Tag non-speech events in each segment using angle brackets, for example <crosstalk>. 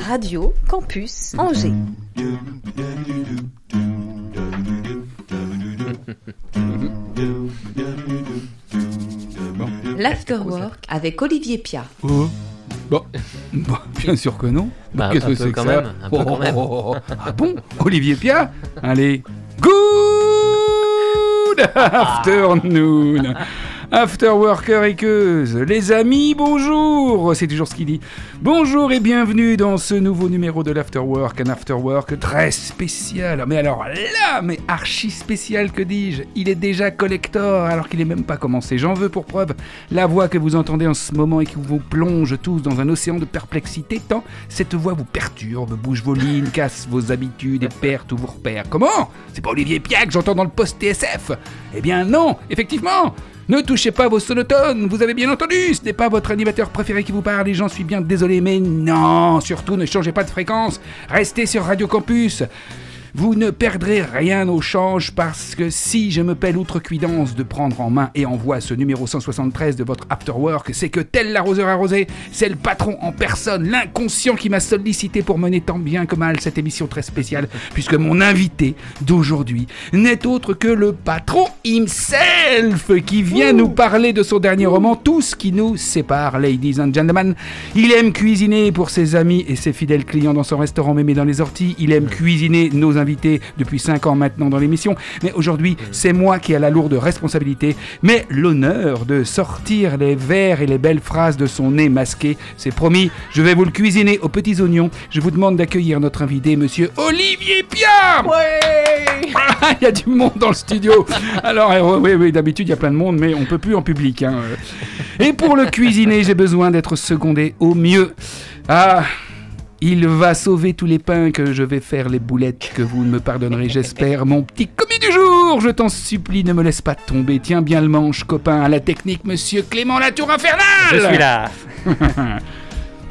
Radio Campus Angers. L'Afterwork avec Olivier Pia. Oh. Bon. Bon, bien sûr que non. Bah, Qu'est-ce que c'est que ça même, un peu quand même. oh, Ah bon Olivier Pia? Allez. Good afternoon <laughs> Afterworker et queuse, les amis, bonjour C'est toujours ce qu'il dit. Bonjour et bienvenue dans ce nouveau numéro de l'Afterwork, un Afterwork très spécial. Mais alors là, mais archi spécial, que dis-je? Il est déjà collector alors qu'il est même pas commencé. J'en veux pour preuve la voix que vous entendez en ce moment et qui vous plonge tous dans un océan de perplexité tant cette voix vous perturbe, bouge vos lignes, casse vos habitudes et perd tous vos repères. Comment? C'est pas Olivier Pia que j'entends dans le post TSF Eh bien non, effectivement ne touchez pas vos sonotones, vous avez bien entendu, ce n'est pas votre animateur préféré qui vous parle et j'en suis bien désolé, mais non, surtout ne changez pas de fréquence, restez sur Radio Campus. Vous ne perdrez rien au change parce que si je me paie l'outrecuidance de prendre en main et envoie ce numéro 173 de votre Afterwork, c'est que tel l'arroseur arrosé, c'est le patron en personne, l'inconscient qui m'a sollicité pour mener tant bien que mal cette émission très spéciale, <laughs> puisque mon invité d'aujourd'hui n'est autre que le patron himself qui vient nous parler de son dernier roman, Tout ce qui nous sépare, ladies and gentlemen. Il aime cuisiner pour ses amis et ses fidèles clients dans son restaurant Mémé dans les orties. Il aime cuisiner nos invités depuis 5 ans maintenant dans l'émission. Mais aujourd'hui, c'est moi qui ai la lourde responsabilité, mais l'honneur de sortir les vers et les belles phrases de son nez masqué. C'est promis, je vais vous le cuisiner aux petits oignons. Je vous demande d'accueillir notre invité, monsieur Olivier Pierre ah, Il y a du monde dans le studio. Alors, euh, oui, oui, d'habitude, il y a plein de monde, mais on peut plus en public. hein. Et pour le cuisiner, j'ai besoin d'être secondé au mieux. Ah, il va sauver tous les pains que je vais faire les boulettes que vous me pardonnerez, j'espère. Mon petit commis du jour, je t'en supplie, ne me laisse pas tomber. Tiens bien le manche, copain, à la technique, monsieur Clément Latour Infernal Je suis là. <laughs>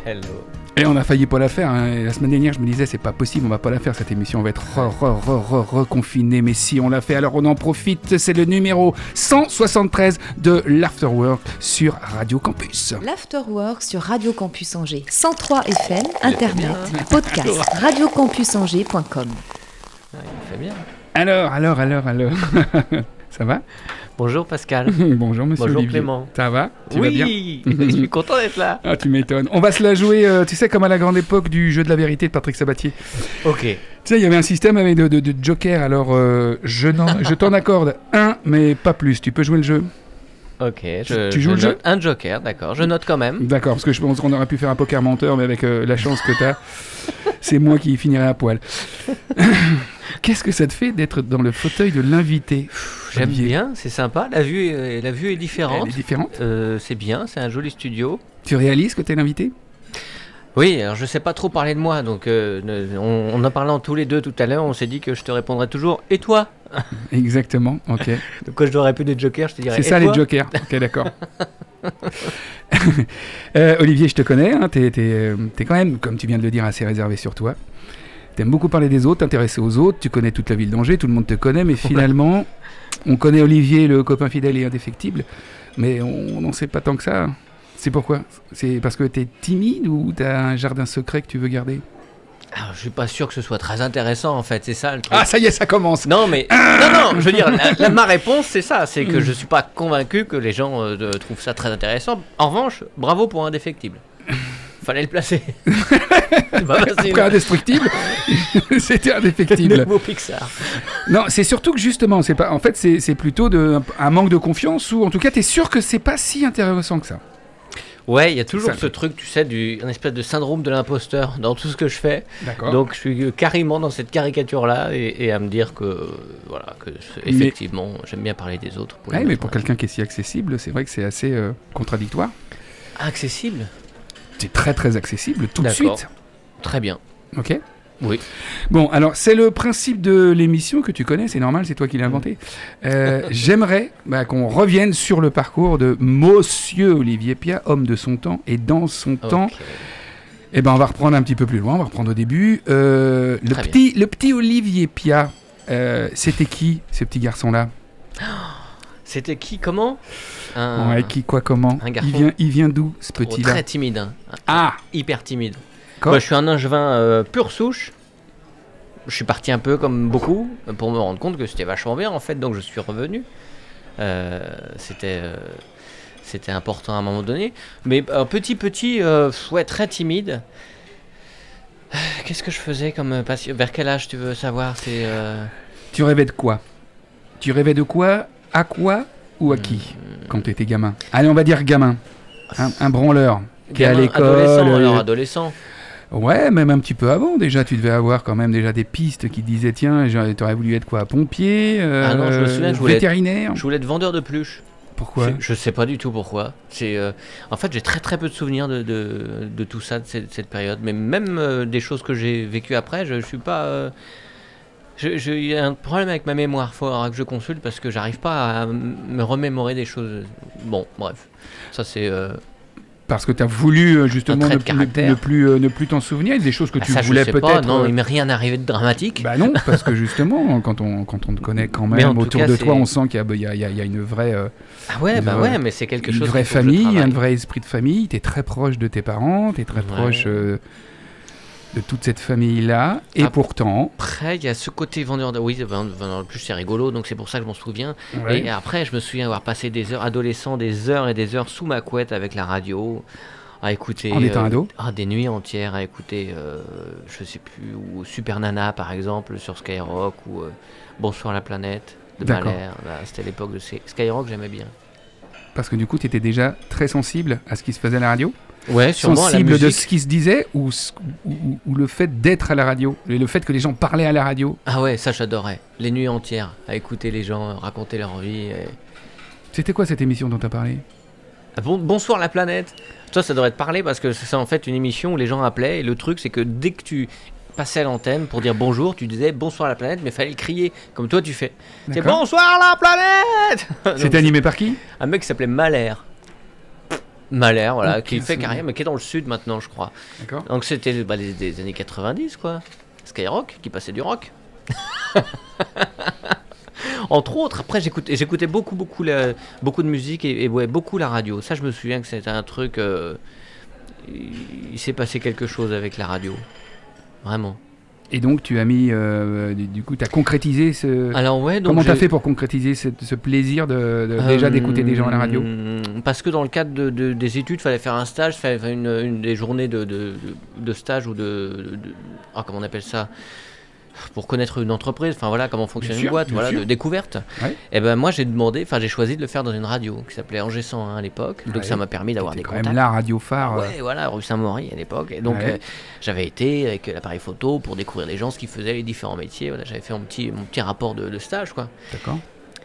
Hello. Et on a failli pas la faire. hein. La semaine dernière, je me disais, c'est pas possible, on va pas la faire cette émission, on va être re, re, re, re, reconfiné. Mais si on l'a fait, alors on en profite. C'est le numéro 173 de l'Afterwork sur Radio Campus. L'Afterwork sur Radio Campus Angers. 103 FM, Internet, podcast, radiocampusangers.com. Il fait bien. Alors, alors, alors, alors. <laughs> Ça va? Bonjour Pascal. <laughs> Bonjour, monsieur Bonjour Olivier. Clément. Ça va Tu vas bien oui, <laughs> je suis content d'être là. Ah, tu m'étonnes. On va se la jouer, euh, tu sais, comme à la grande époque du jeu de la vérité de Patrick Sabatier. Ok. Tu sais, il y avait un système avec de, de, de joker, alors euh, <laughs> je, t'en accorde un, mais pas plus. Tu peux jouer le jeu Ok. Je, tu joues je le jeu Un joker, d'accord. Je note quand même. D'accord, parce que je pense qu'on aurait pu faire un poker menteur, mais avec euh, la chance que t'as, c'est moi qui finirai à poil. <laughs> Qu'est-ce que ça te fait d'être dans le fauteuil de l'invité? J'aime bien, c'est sympa. La vue est, la vue est différente. Elle est différente Euh, c'est bien, c'est un joli studio. Tu réalises que t'es l'invité? Oui, alors je sais pas trop parler de moi, donc euh, on, en parlant tous les deux tout à l'heure, on s'est dit que je te répondrais toujours et toi <laughs> Exactement, ok. <laughs> Donc quand je n'aurais plus de joker, je te dirais C'est ça les jokers. Ok, <laughs> d'accord. Euh, Olivier, je te connais. Hein, t'es, t'es, euh, quand même, comme tu viens de le dire, assez réservé sur toi. T'aimes beaucoup parler des autres, t'intéresser aux autres. Tu connais toute la ville d'Angers, tout le monde te connaît, mais finalement, on connaît Olivier, le copain fidèle et indéfectible, mais on n'en sait pas tant que ça. C'est pourquoi? C'est parce que t'es timide ou t'as un jardin secret que tu veux garder? Alors, je suis pas sûr que ce soit très intéressant en fait, c'est ça le truc. Ah, ça y est, ça commence Non mais <laughs> non non, je veux dire la- la- ma réponse c'est ça, c'est que je suis pas convaincu que les gens euh, trouvent ça très intéressant. En revanche, bravo pour indéfectible. Fallait le placer. <laughs> Après indestructible, <laughs> c'était Le indéfectible. nouveau Pixar. Non, c'est surtout que justement, c'est pas. En fait, c'est plutôt de, un manque de confiance ou en tout cas, t'es sûr que c'est pas si intéressant que ça. Ouais, il y a toujours Ça- ce truc, tu sais, du un espèce de syndrome de l'imposteur dans tout ce que je fais. Donc je suis carrément dans cette caricature là et, et à me dire que euh, voilà que effectivement j'aime bien parler des autres. Pour Ouais, mais pour quelqu'un qui est si accessible, c'est vrai que c'est assez euh, contradictoire. accessible? C'est très très accessible tout de suite. Très bien. Ok. Oui. Bon, alors c'est le principe de l'émission que tu connais, c'est normal, c'est toi qui l'as inventé. Euh, <laughs> J'aimerais bah, qu'on revienne sur le parcours de Monsieur Olivier Pia, homme de son temps et dans son temps. Eh ben, on va reprendre un petit peu plus loin, on va reprendre au début. Euh, le, Très petit, le petit Olivier Pia, euh, c'était qui, ce petit garçon-là? <gasps> C'était qui Comment? Un, Ouais, qui, quoi, comment? un garçon. Il vient, il vient d'où, ce oh, petit-là? Très timide. hein. Ah Hyper timide. Moi, je suis un angevin euh, pure souche. Je suis parti un peu comme beaucoup pour me rendre compte que c'était vachement bien en fait, donc je suis revenu. Euh, c'était euh, c'était important à un moment donné, mais euh, petit petit, euh, ouais, très timide. Qu'est-ce que je faisais comme euh, passion? Vers quel âge tu veux savoir? C'est euh, Tu rêvais de quoi? Tu rêvais de quoi? À quoi Ou à qui Hmm. Quand tu étais gamin? Allez, on va dire gamin. Un, un branleur. Qui est à l'école. adolescent, euh, alors adolescent. Ouais, même un petit peu avant déjà, tu devais avoir quand même déjà des pistes qui disaient tiens, t'aurais voulu être quoi Pompier euh, Ah non, je me souviens que je voulais être- Vétérinaire Je voulais être vendeur de peluches. Pourquoi Je, sais pas du tout pourquoi. C'est euh, en fait j'ai très très peu de souvenirs de, de, de tout ça de cette, cette période. Mais même euh, des choses que j'ai vécues après, je, je suis pas. Il y a un problème avec ma mémoire. Il faudra que je consulte parce que j'arrive pas à me remémorer des choses. Bon, bref, ça c'est. Parce que t'as voulu euh, justement ne, ne- ne plus, euh, ne plus t'en souvenir, des choses que bah, tu ça voulais peut-être. Non, euh, il m'est rien arrivé de dramatique. Bah non, parce que justement, quand on, quand on te connaît quand même autour cas, de toi, on sent qu'il y a, il y y a- une vraie, ah ouais, bah une- ouais, mais c'est quelque une chose. vraie que je famille, un vrai esprit de famille. T'es très proche de tes parents, t'es très Ouais. proche euh, de toute cette famille-là. Et Ah. pourtant, Après, il y a ce côté vendeur de. Oui, vendeur de plus c'est rigolo, donc c'est pour ça que je m'en souviens. ouais, Et après, je me souviens avoir passé des heures adolescent, des heures et des heures sous ma couette avec la radio, à écouter. En étant euh, ado ah, Des nuits entières à écouter, euh, je sais plus, ou Super Nana par exemple sur Skyrock, ou euh, Bonsoir la planète de. Là, C'était l'époque de Sky- Skyrock, j'aimais bien. parce que du coup, t'étais déjà très sensible à ce qui se faisait à la radio? Ouais, sensible de ce qui se disait ou, ou- ou- le fait d'être à la radio, et le fait que les gens parlaient à la radio. Ah ouais, ça j'adorais. Les nuits entières à écouter les gens raconter leur vie. et- C'était quoi cette émission dont tu as parlé? Ah bon- bonsoir la planète. Toi, ça devrait te parler parce que c'est en fait une émission où les gens appelaient. Et le truc, c'est que dès que tu passais à l'antenne pour dire bonjour, tu disais bonsoir la planète, mais fallait le crier comme toi tu fais. C'est bonsoir la planète. <laughs> C'était animé par qui? Un mec qui s'appelait Mahler. Mahler, voilà, qui fait carrière, mais qui est dans le sud maintenant, je crois. D'accord. Donc c'était bah, les, des années 90, quoi. Skyrock, qui passait du rock. <laughs> Entre autres, après j'écoutais, j'écoutais beaucoup, beaucoup, la- beaucoup de musique et, et ouais, beaucoup la radio. Ça, je me souviens que c'était un truc. euh, il, il s'est passé quelque chose avec la radio. Vraiment. Et donc tu as mis, euh, du, coup, tu as concrétisé ce... Alors, ouais, donc. Comment t'as fait pour concrétiser ce, ce plaisir de, de- déjà Euh, d'écouter des gens à la radio? Parce que dans le cadre de, de- des études, il fallait faire un stage, fallait faire une, une des journées de, de, stage ou de- Ah, comment on appelle ça? Pour connaître une entreprise, enfin voilà, comment fonctionne une boîte, voilà, sûr. de découverte. Ouais. Et ben moi, j'ai demandé, enfin j'ai choisi de le faire dans une radio qui s'appelait Angers 101 à l'époque. Donc Ouais. ça m'a permis d'avoir des quand contacts. même la radio phare. euh, Ouais, voilà, rue Saint-Maury à l'époque. Et donc, euh, j'avais été avec l'appareil photo pour découvrir les gens, ce qu'ils faisaient, les différents métiers. Voilà, j'avais fait mon petit, mon petit rapport de, de stage, quoi. D'accord.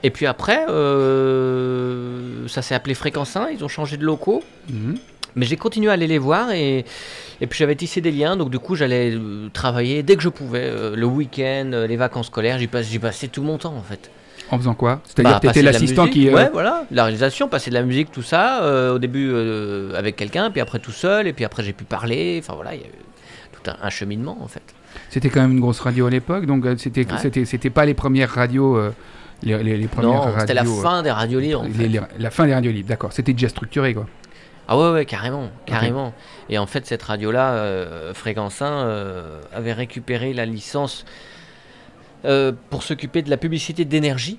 Et puis après, euh, ça s'est appelé Fréquence 1, ils ont changé de locaux. Mhm. Mais j'ai continué à aller les voir et, et puis j'avais tissé des liens. Donc du coup, j'allais euh, travailler dès que je pouvais. euh, le week-end, euh, les vacances scolaires, j'y passais tout mon temps en fait. En faisant quoi? C'est-à-dire Bah, que tu passer étais de la l'assistant qui... euh, Ouais, voilà. La réalisation, passer de la musique, tout ça. euh, au début euh, avec quelqu'un, puis après tout seul. Et puis après, j'ai pu parler. Enfin voilà, il y a eu tout un, un cheminement en fait. C'était quand même une grosse radio à l'époque, donc c'était Ouais. c'était c'était pas les premières radios... les, les- les premières Non, c'était la fin des radios libres. en fait. la fin des radios libres, d'accord. C'était déjà structuré, quoi. Ah ouais, ouais, carrément, carrément. Et en fait, cette radio-là, euh, Fréquence 1, euh, avait récupéré la licence euh, pour s'occuper de la publicité d'énergie.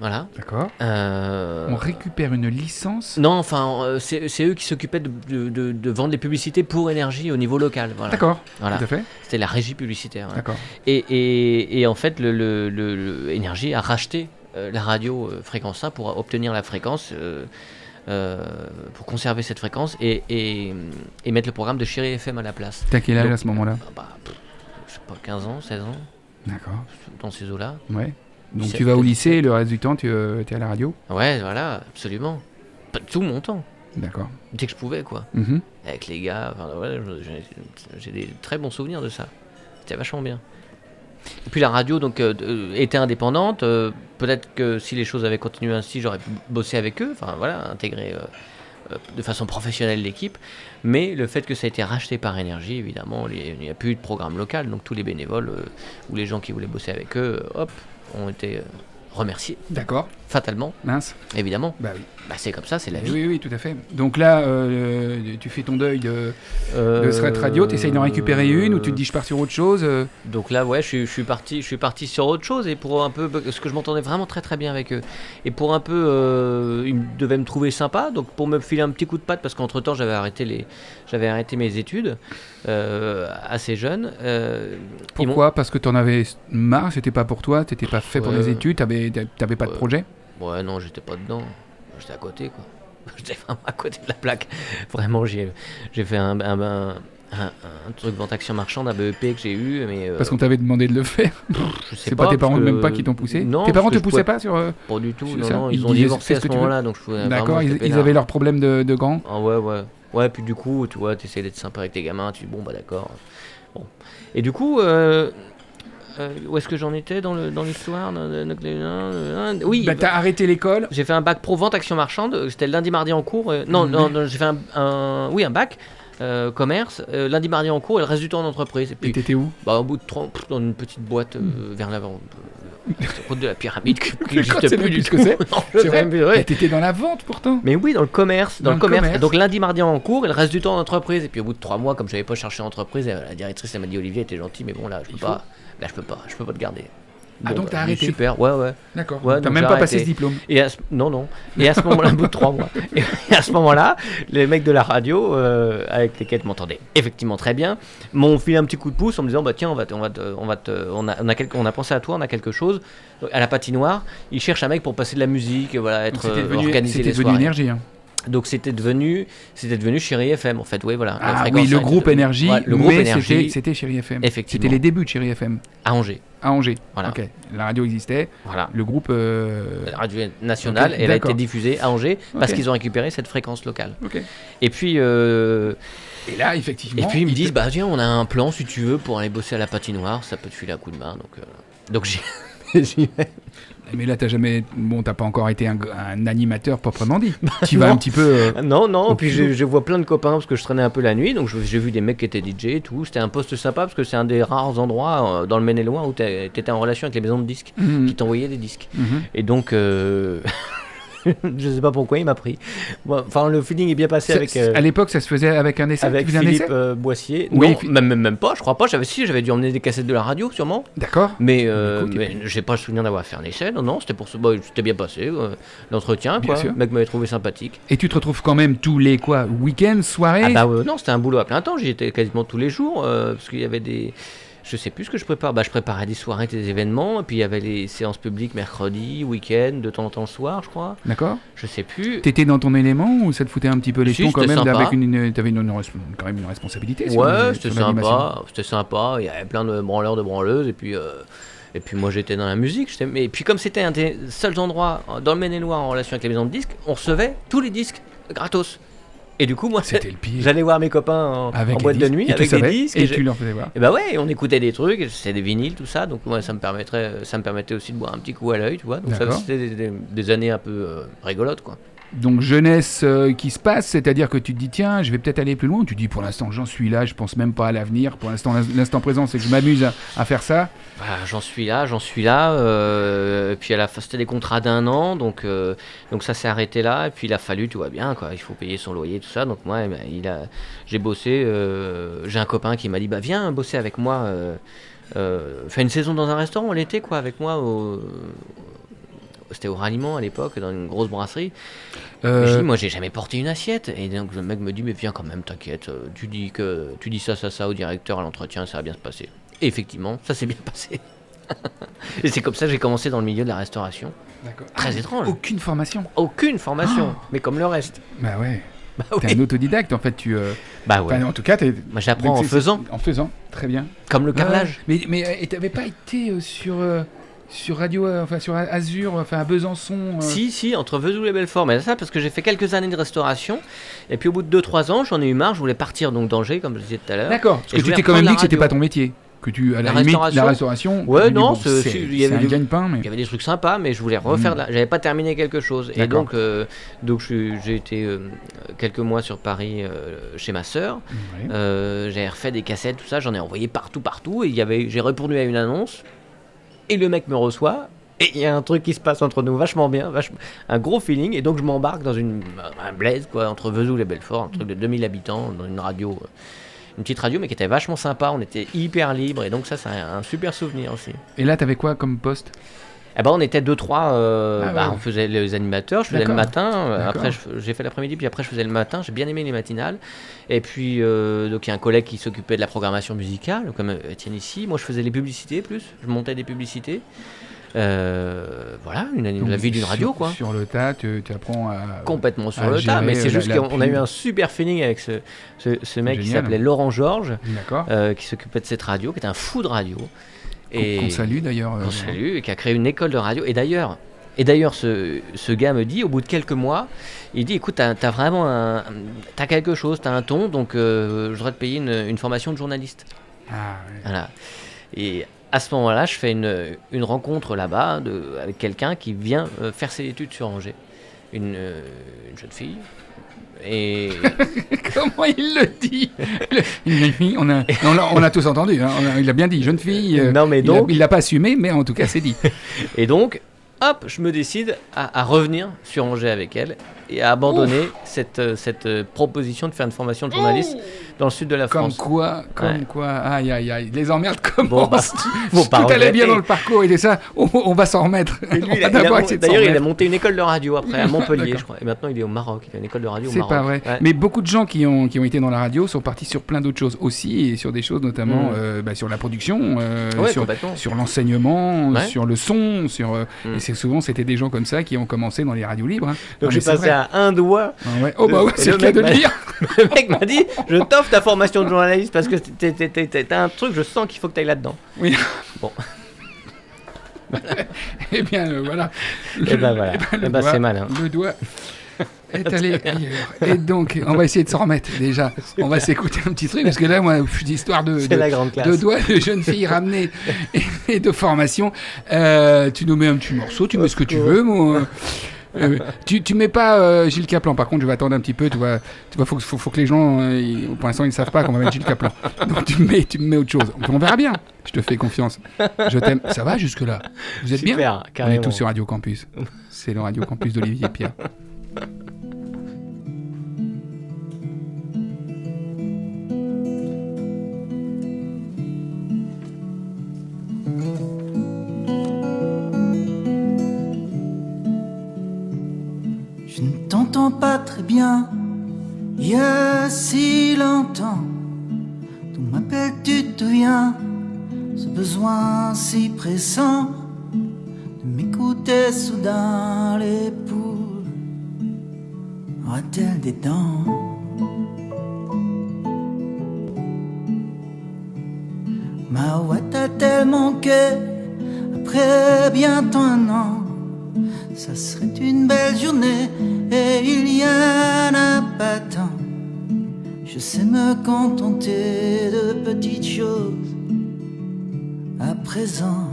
Voilà. D'accord. Euh, On récupère une licence... Non, enfin, c'est c'est eux qui s'occupaient de, de- de- de vendre des publicités pour énergie au niveau local. Voilà. D'accord, Voilà. tout à fait. C'était la régie publicitaire. voilà. D'accord. Et, et- et en fait, le, le- le- le Énergie a racheté la radio fréquence 1 pour obtenir la fréquence, pour conserver cette fréquence et, et- et mettre le programme de Chéri FM à la place. T'as quel âge à ce moment-là Ah bah, pff, je sais pas, 15 ans, 16 ans, D'accord. dans ces eaux-là. Ouais. Donc tu vas au lycée et le reste du temps tu es à la radio Ouais, voilà, absolument. Pas tout mon temps, D'accord. dès que je pouvais, quoi. Mhm. Avec les gars, enfin, j'ai- j'ai des très bons souvenirs de ça. C'était vachement bien. Et puis la radio donc euh, euh, était indépendante. euh, Peut-être que si les choses avaient continué ainsi, j'aurais pu bosser avec eux. Enfin voilà, euh, de façon professionnelle l'équipe. Mais le fait que ça a été racheté par Énergie, évidemment, il n'y a plus eu de programme local. Donc tous les bénévoles ou les gens qui voulaient bosser avec eux, hop, ont été remercier, D'accord. fatalement, Mince. évidemment. Bah oui. Bah, c'est comme ça, c'est la Oui, vie. oui, oui, tout à fait. Donc là, euh, tu fais ton deuil de, de Euh, Thread Radio, tu essayes d'en récupérer une ou tu te dis je pars sur autre chose euh, Donc là, ouais, je suis, je suis parti, je suis parti sur autre chose et pour un peu, parce que je m'entendais vraiment très très bien avec eux. Et pour un peu, euh, ils devaient me trouver sympa, donc pour me filer un petit coup de patte, parce qu'entre temps j'avais arrêté les, j'avais arrêté mes études euh, assez jeune. euh, Pourquoi? Parce que t'en avais marre, c'était pas pour toi, t'étais pas fait pour les études, t'avais t'avais pas de projet? Ouais, non, j'étais pas dedans. J'étais à côté, quoi. <laughs> J'étais vraiment à côté de la plaque. Vraiment, j'ai fait un, un, un, un- truc vente action marchande, un BEP que j'ai eu, mais. euh, Parce qu'on t'avait demandé de le faire. <laughs> C'est pas, tes parents que- même pas qui t'ont poussé? Non, Tes parents te poussaient pouvais- pas sur. euh, Pas du tout, non, non, ils ils ont divorcé à ce moment-là. D'accord, ils, avaient leurs problèmes de, de grands. Ah ouais, ouais. Ouais, puis du coup, tu vois, tu essaies d'être sympa avec tes gamins, tu dis bon, bah d'accord. Bon. Et du coup, euh, euh, où est-ce que j'en étais dans le dans l'histoire de- Oui, Bah, t'as arrêté l'école. j'ai fait un bac pro vente action marchande, euh, c'était lundi mardi en cours. euh, non, non, non, j'ai fait un, un- oui, un bac euh, commerce, lundi mardi en cours et le reste du temps en entreprise. Et Et puis, t'étais où? bah, au bout de trois, pff, dans une petite boîte euh, vers l'avant, <laughs> route de la pyramide qui n'existe sais plus du plus ce que tout. c'est. <laughs> Vrai T'étais dans la vente pourtant. Mais oui, dans le commerce, dans, Dans le commerce. Donc lundi, mardi en cours et le reste du temps en entreprise. Et puis au bout de trois mois, comme j'avais pas cherché en entreprise, la directrice elle m'a dit Olivier, t'es gentil, mais bon là, je peux Il pas. Là, je peux pas, je peux pas te garder. Ah, donc t'as bah, arrêté. Super, ouais, ouais. D'accord. Ouais, T'as même pas passé ce diplôme. Et à ce... non, non. Et à ce moment-là, au bout de trois mois. <laughs> Et à ce moment-là, les mecs de la radio, euh, avec lesquels je m'entendais effectivement très bien, m'ont filé un petit coup de pouce en me disant bah tiens, on va, te- on va, te- on va, te- on a, on a, quelque- on a pensé à toi, on a quelque chose. À la patinoire, ils cherchent un mec pour passer de la musique, voilà, être euh, devenu, organiser c'était les devenu soirées. énergie. hein. Donc c'était devenu, c'était devenu Chéri FM en fait, oui voilà. Ah oui, le groupe Énergie, Ouais, le groupe Énergie c'était- Chéri FM. Effectivement. C'était les débuts de Chéri FM à Angers, à Angers. Voilà. La radio existait. voilà. Le groupe. euh, La radio nationale, elle a été diffusée à Angers parce qu'ils ont récupéré cette fréquence locale. Ok. Et puis, euh, Et là, effectivement. et puis ils me disent bah tiens, on a un plan si tu veux pour aller bosser à la patinoire, ça peut te filer un coup de main. Donc, euh, donc j'y <laughs> vais. Mais là, t'as jamais. Bon, t'as pas encore été un, un animateur proprement dit. <laughs> tu vas non. un petit peu. euh, Non, non, puis je, je vois plein de copains parce que je traînais un peu la nuit, donc j'ai vu des mecs qui étaient DJ et tout. C'était un poste sympa parce que c'est un des rares endroits euh, dans le Maine-et-Loire où t'étais en relation avec les maisons de disques mhm, qui t'envoyaient des disques. mhm. Et donc, euh, <laughs> <laughs> je sais pas pourquoi il m'a pris. Bon, Enfin, le feeling est bien passé Ça- avec. euh, À l'époque, ça se faisait avec un essai. avec Philippe essai euh, Boissier. Oui, non, même, pas, je crois pas. J'avais si, j'avais dû emmener des cassettes de la radio, sûrement. D'accord. Mais, euh, Écoute, et mais j'ai pas le souvenir d'avoir fait un essai. Non, non, c'était pour ça. Bah, c'était bien passé. euh, L'entretien, quoi. sûr. Le mec m'avait trouvé sympathique. Et tu te retrouves quand même tous les quoi Week-ends, soirées Ah bah euh, non, c'était un boulot à plein temps. J'y étais quasiment tous les jours euh, parce qu'il y avait des. Je sais plus ce que je prépare. Bah, je préparais des soirées, des événements. Et puis il y avait les séances publiques mercredi, week-end, de temps en temps le soir, je crois. D'accord Je sais plus. T'étais dans ton élément ou ça te foutait un petit peu les Si, quand même sympa. avec une, T'avais une, une res- quand même une responsabilité Ouais, c'était sympa, c'était sympa. Il y avait plein de branleurs, de branleuses, et puis euh, et puis moi j'étais dans la musique. Mais puis comme c'était un des seuls endroits dans le Maine-et-Loire en relation avec les maisons de disques, on recevait tous les disques gratos. Et du coup moi C'était le pire. j'allais voir mes copains en, Avec en les boîte de nuit Et avec savais, des disques. Et et tu leur faisais voir. et bah ouais, on écoutait des trucs, c'est des vinyles, tout ça, donc moi ça me permettrait, ça me permettait aussi de boire un petit coup à l'œil, tu vois. Donc ça c'était des, des- des années un peu euh, rigolotes quoi. Donc jeunesse euh, qui se passe, c'est-à-dire que tu te dis tiens, je vais peut-être aller plus loin. Tu dis pour l'instant j'en suis là, je pense même pas à l'avenir. Pour l'instant, l'in- l'instant présent, c'est que je m'amuse à, faire ça. Bah, j'en suis là, j'en suis là. euh, et puis à la c'était des contrats d'un an, donc euh, donc ça s'est arrêté là. Et puis il a fallu, tu vois bien, quoi. Il faut payer son loyer, tout ça. Donc moi, eh ben, il a, j'ai bossé. j'ai un copain qui m'a dit, bah viens bosser avec moi. Fais une saison dans un restaurant l'été, quoi, avec moi. C'était au ralliement à l'époque, dans une grosse brasserie. Euh, je dis, moi j'ai jamais porté une assiette. Et donc le mec me dit, mais viens quand même, t'inquiète. euh, Tu dis que tu dis ça, ça, ça au directeur à l'entretien, ça va bien se passer. Et effectivement, ça s'est bien <laughs> passé. et c'est comme ça que j'ai commencé dans le milieu de la restauration. D'accord. Très étrange. Aucune formation. Aucune formation, mais comme le reste. Bah ouais. <laughs> Bah T'es oui. un autodidacte en fait. Tu. euh, Bah ouais. enfin, en tout cas, t'es. Moi j'apprends en faisant, En faisant. Très bien. comme le carrelage. Ouais. Mais mais euh, t'avais pas été euh, sur euh, sur radio, euh, enfin sur Azur, enfin à Besançon. euh, Si, si, entre Vesoul et Belfort. Mais ça, parce que j'ai fait quelques années de restauration. Et puis au bout de 2-3 ans, j'en ai eu marre. Je voulais partir donc d'Angers, comme je disais tout à l'heure. D'accord. Parce que tu t'es quand même dit que c'était pas ton métier. Que tu à la, La limite restauration la restauration. Ouais, non, bon, c'est- c'est si, il y avait un du- gagne-pain, mais. Il y avait des trucs sympas, mais je voulais refaire. Mm. de la- J'avais pas terminé quelque chose. Et donc, euh, donc je j'ai été euh, quelques mois sur Paris euh, chez ma sœur. Ouais. J'ai refait des cassettes, tout ça. J'en ai envoyé partout, partout. Et il y avait, j'ai répondu à une annonce. Et le mec me reçoit. Et il y a un truc qui se passe entre nous vachement bien, vachement, un gros feeling. Et donc je m'embarque dans une, un blaze, quoi, entre Vesoul et Belfort, un truc de 2000 habitants, dans une radio, euh, une petite radio, mais qui était vachement sympa. On était hyper libre. Et donc ça, c'est un, un super souvenir aussi. Et là, t'avais quoi comme poste? Eh ben, on était deux trois. euh, Ah ouais. bah, on faisait les animateurs. Je faisais le matin. euh. Après, j'ai fait l'après-midi. Puis après, je faisais le matin. J'ai bien aimé les matinales. Et puis, euh, donc il y a un collègue qui s'occupait de la programmation musicale, comme Étienne ici. Moi, je faisais les publicités plus. Je montais des publicités. Euh, voilà, une, Donc, la vie d'une radio, quoi. Sur le tas, tu, tu apprends à. Complètement sur à le tas, mais c'est juste qu'on a eu un super feeling avec ce, ce, ce mec qui s'appelait Laurent Georges, euh, qui s'occupait de cette radio, qui était un fou de radio. Qu'on qu'on salue d'ailleurs. euh, qu'on salue, et qui a créé une école de radio. Et d'ailleurs, et d'ailleurs, ce, ce gars me dit, au bout de quelques mois, il dit, écoute, t'as as vraiment un, t'as quelque chose, t'as un ton, donc euh, je voudrais te payer une, une formation de journaliste. Ah, ouais. Voilà. Et à ce moment-là, je fais une, une rencontre là-bas de- avec quelqu'un qui vient euh, faire ses études sur Angers, une, euh, une jeune fille. Et <laughs> Comment il le dit Le- on a, on l'a- on a tous entendu, hein, on a- il a bien dit, jeune fille. euh, Non, mais donc- Il l'a pas assumé, mais en tout cas, c'est dit. <laughs> Et donc, hop, je me décide à, à revenir sur Angers avec elle et à abandonner cette, euh, cette euh, proposition de faire une formation de journaliste dans le sud de la Comme France. quoi, comme Ouais. quoi, aïe aïe aïe, les emmerdes <laughs> Bon, bah, commencent. bon, Tout pas allait bien dans le parcours, il était ça, on, on va s'en remettre. <laughs> A- a D'ailleurs, il a monté une école de radio après à <laughs> Montpellier, je crois. Et maintenant, il est au Maroc. Il a une école de radio au C'est pas vrai. Ouais. Mais beaucoup de gens qui ont, qui ont été dans la radio sont partis sur plein d'autres choses aussi, et sur des choses notamment Mm. euh, bah, sur la production, euh, Ouais, sur, sur l'enseignement, sur le son, sur euh, Mm. et c'est souvent c'était des gens comme ça qui ont commencé dans les radios libres. hein. Donc, j'ai passé. À un doigt. Ah ouais. Oh bah Le- ouais, c'est le le cas mec de le m'a- dire. <laughs> Le mec m'a dit Je t'offre ta formation de journaliste parce que t'es- t'es- t'es- t'es- t'as un truc, je sens qu'il faut que tu ailles là-dedans. Oui. Bon. <laughs> Eh bien euh, voilà. Et ben voilà. le Eh ben, doigt- c'est malin. Le doigt est allé ailleurs. Et donc, on va essayer de s'en remettre déjà. <laughs> On va s'écouter un petit truc parce que là, moi, pff, d'histoire de, de, la grande classe. de doigts de jeunes filles ramenées et, et de formation. Euh, tu nous mets un petit morceau, tu mets ce que tu veux, moi. Euh, tu, tu mets pas euh, Gilles Caplan, par contre, je vais attendre un petit peu. Tu vois, tu vois faut, faut, faut que les gens, euh, ils- pour l'instant, ils ne savent pas qu'on va mettre Gilles Caplan. Donc tu me mets, tu me mets autre chose. On verra bien. Je te fais confiance. Je t'aime. Ça va jusque-là? Vous êtes bien? Super, On est carrément. tous sur Radio Campus. C'est le Radio Campus d'Olivier Pierre. T'entends pas très bien, il y a si longtemps. D'où m'appelles-tu, te viens Ce besoin si pressant de m'écouter soudain les poules. Aura-t-elle des dents Ma voix t'a-t-elle manqué après bientôt un an ça serait une belle journée et il y en a pas tant. Je sais me contenter de petites choses à présent.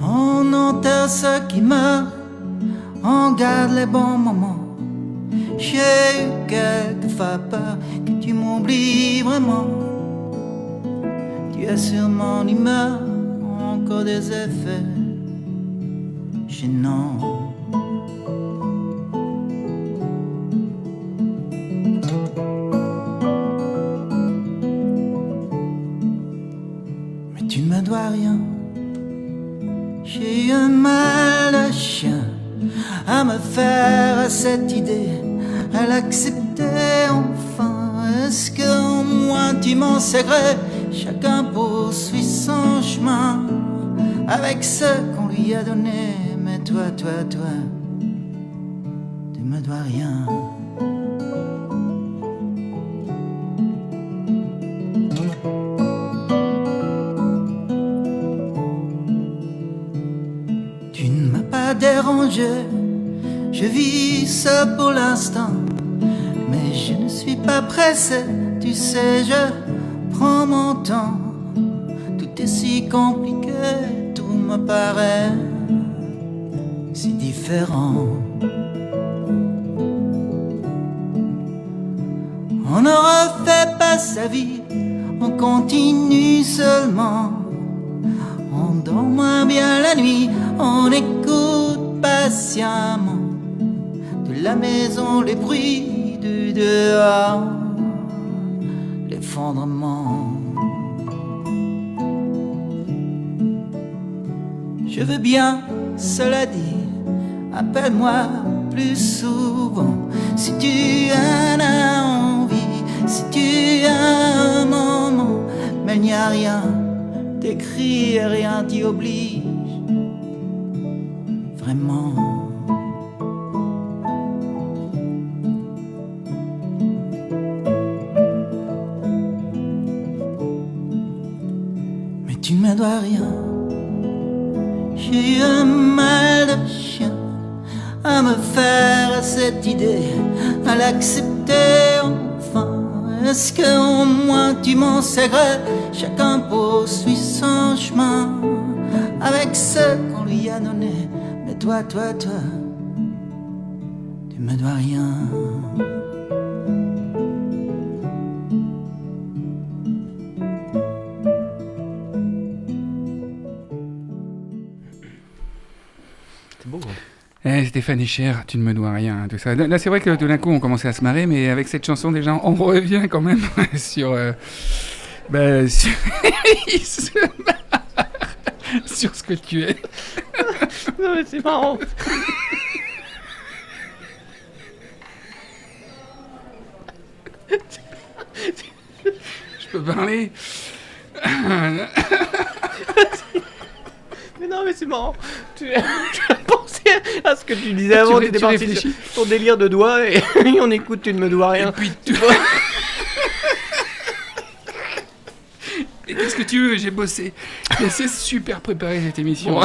On enterre ce qui meurt, on garde les bons moments. J'ai eu quelquefois peur que tu m'oublies vraiment. Tu as sur mon humeur encore des effets gênants. Mais tu ne me dois rien. J'ai un mal de chien à me faire à cette idée, à l'accepter enfin. Est-ce que au moins tu m'en gré Chacun poursuit son chemin avec ce qu'on lui a donné. Mais toi, toi, toi, tu me dois rien. Tu ne m'as pas dérangé, je vis ça pour l'instant. Mais je ne suis pas pressé, tu sais, je prends mon temps. Tout est si compliqué, me paraît si différent. On ne refait pas sa vie on continue seulement. On dort moins bien la nuit, on écoute patiemment de la maison les bruits du dehors, l'effondrement. Je veux bien, cela dit, appelle-moi plus souvent si tu en as envie, si tu as un moment, mais il n'y a rien d'écrit et rien t'y oblige. Vraiment. Mais tu ne me dois rien. Eu un mal de chien à me faire à cette idée, à l'accepter enfin. Est-ce que au moins tu m'en sais Chacun poursuit son chemin avec ce qu'on lui a donné. Mais toi, toi, toi, tu me dois rien. Eh, Stéphane Cher, tu ne me dois rien, tout ça. Là, c'est vrai que tout d'un coup, on commençait à se marrer, mais avec cette chanson, déjà, on <laughs> revient quand même <laughs> sur. euh, bah, <laughs> sur... il se marre sur ce que tu es. Non, mais c'est marrant. Je peux parler? Mais non, mais c'est marrant. Tu, <laughs> tu as pensé à ce que tu disais avant. ré- Tu étais tu parti sur ton délire de doigts <laughs> et on écoute, tu ne me dois Et rien. puis tu Et <laughs> qu'est-ce que tu veux? J'ai bossé. C'est super préparé cette émission.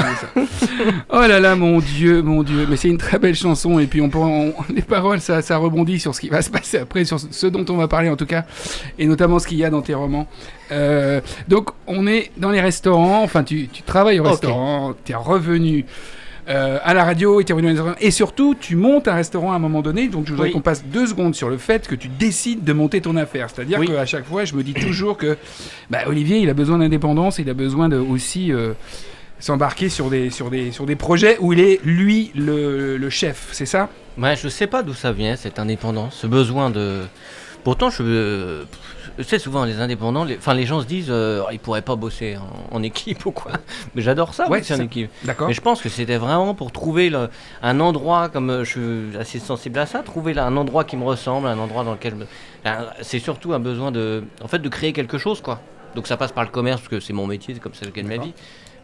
Oh là là, mon Dieu, mon Dieu. Mais c'est une très belle chanson. Et puis on, peut- on- <laughs> les paroles, ça, ça rebondit sur ce qui va se passer après, sur ce dont on va parler en tout cas, et notamment ce qu'il y a dans tes romans. Euh, donc on est dans les restaurants. Enfin, tu, tu travailles au restaurant. Tu es revenu. Euh, à la radio, et, surtout, tu montes un restaurant à un moment donné. Donc, je voudrais Oui. qu'on passe deux secondes sur le fait que tu décides de monter ton affaire. C'est-à-dire Oui. qu'à chaque fois, je me dis toujours que bah, Olivier, il a besoin d'indépendance, il a besoin de aussi euh, s'embarquer sur des, sur, des, sur des projets où il est, lui, le, le chef. C'est ça? Ouais, je sais pas d'où ça vient, cette indépendance, ce besoin de. Pourtant, je. euh, sais, souvent, les indépendants, les... enfin, les gens se disent, euh, ils pourraient pas bosser en, en équipe ou quoi. <laughs> Mais j'adore ça, Ouais, bosser en équipe. D'accord Mais je pense que c'était vraiment pour trouver le- un endroit, comme euh, je suis assez sensible à ça, trouver là, un endroit qui me ressemble, un endroit dans lequel. je me- un- C'est surtout un besoin de. En fait, de créer quelque chose, quoi. Donc ça passe par le commerce, parce que c'est mon métier, c'est comme ça gagne ma vie.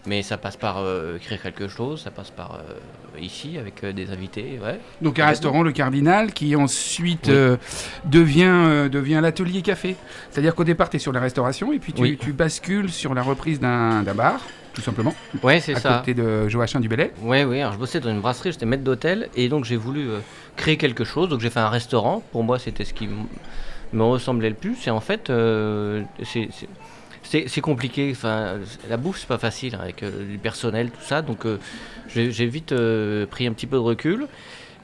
Mais ça passe par euh, écrire quelque chose, ça passe par euh, ici, avec euh, des invités, ouais. Donc, un restaurant, le Cardinal, qui ensuite Oui. euh, devient, devient l'atelier café. C'est-à-dire qu'au départ, tu es sur la restauration, et puis tu, Oui. tu bascules sur la reprise d'un bar, tout simplement, Ouais, c'est à ça. côté de Joachim Dubellay. Ouais, ouais. Alors je bossais dans une brasserie, j'étais maître d'hôtel et donc j'ai voulu créer quelque chose. Donc j'ai fait un restaurant. Pour moi, c'était ce qui me ressemblait le plus. Et en fait, c'est- c'est- compliqué. Enfin, la bouffe, c'est pas facile hein, avec euh, du personnel, tout ça. Donc euh, j'ai vite euh, pris un petit peu de recul.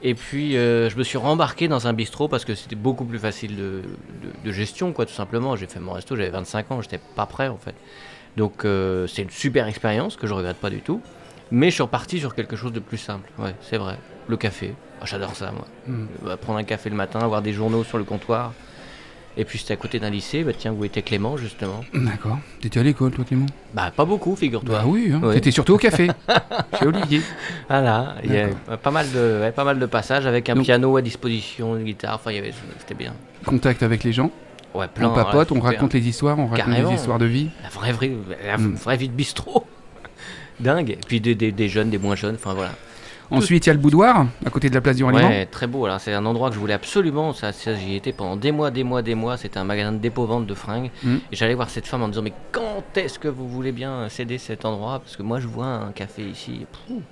Et puis euh, je me suis rembarqué dans un bistrot parce que c'était beaucoup plus facile de, de- de gestion, quoi, tout simplement. J'ai fait mon resto, j'avais 25 ans, j'étais pas prêt en fait. Donc c'est une super expérience que je regrette pas du tout. Mais je suis reparti sur quelque chose de plus simple. Ouais, c'est vrai. Le café. Ah, J'adore ça, moi. Mm. Euh, prendre un café le matin, avoir des journaux sur le comptoir. Et puis c'était à côté d'un lycée, bah tiens, où était Clément justement D'accord. T'étais à l'école, toi, Clément? Bah pas beaucoup, figure-toi. Bah oui, hein. Ouais. t'étais surtout au café, <laughs> chez Olivier. Voilà, il y a pas mal de, ouais, pas mal de passages avec un Donc- piano à disposition, une guitare. Enfin, c'était bien. Contact avec les gens, Ouais, plein. on papote, ouais, on raconte les histoires, on raconte les histoires de vie. La vraie, vraie, la Mm. vraie vie de bistrot. <laughs> Dingue. Et puis des, des, des jeunes, des moins jeunes. Enfin voilà. Ensuite, il y a le boudoir, à côté de la place du Ralliement. Ouais, très beau. Alors, c'est un endroit que je voulais absolument. Ça, ça, j'y étais pendant des mois, des mois, des mois. C'était un magasin de dépôt-vente de fringues. Mhm. Et j'allais voir cette femme en me disant Mais quand est-ce que vous voulez bien céder cet endroit? Parce que moi, je vois un café ici. Pouh.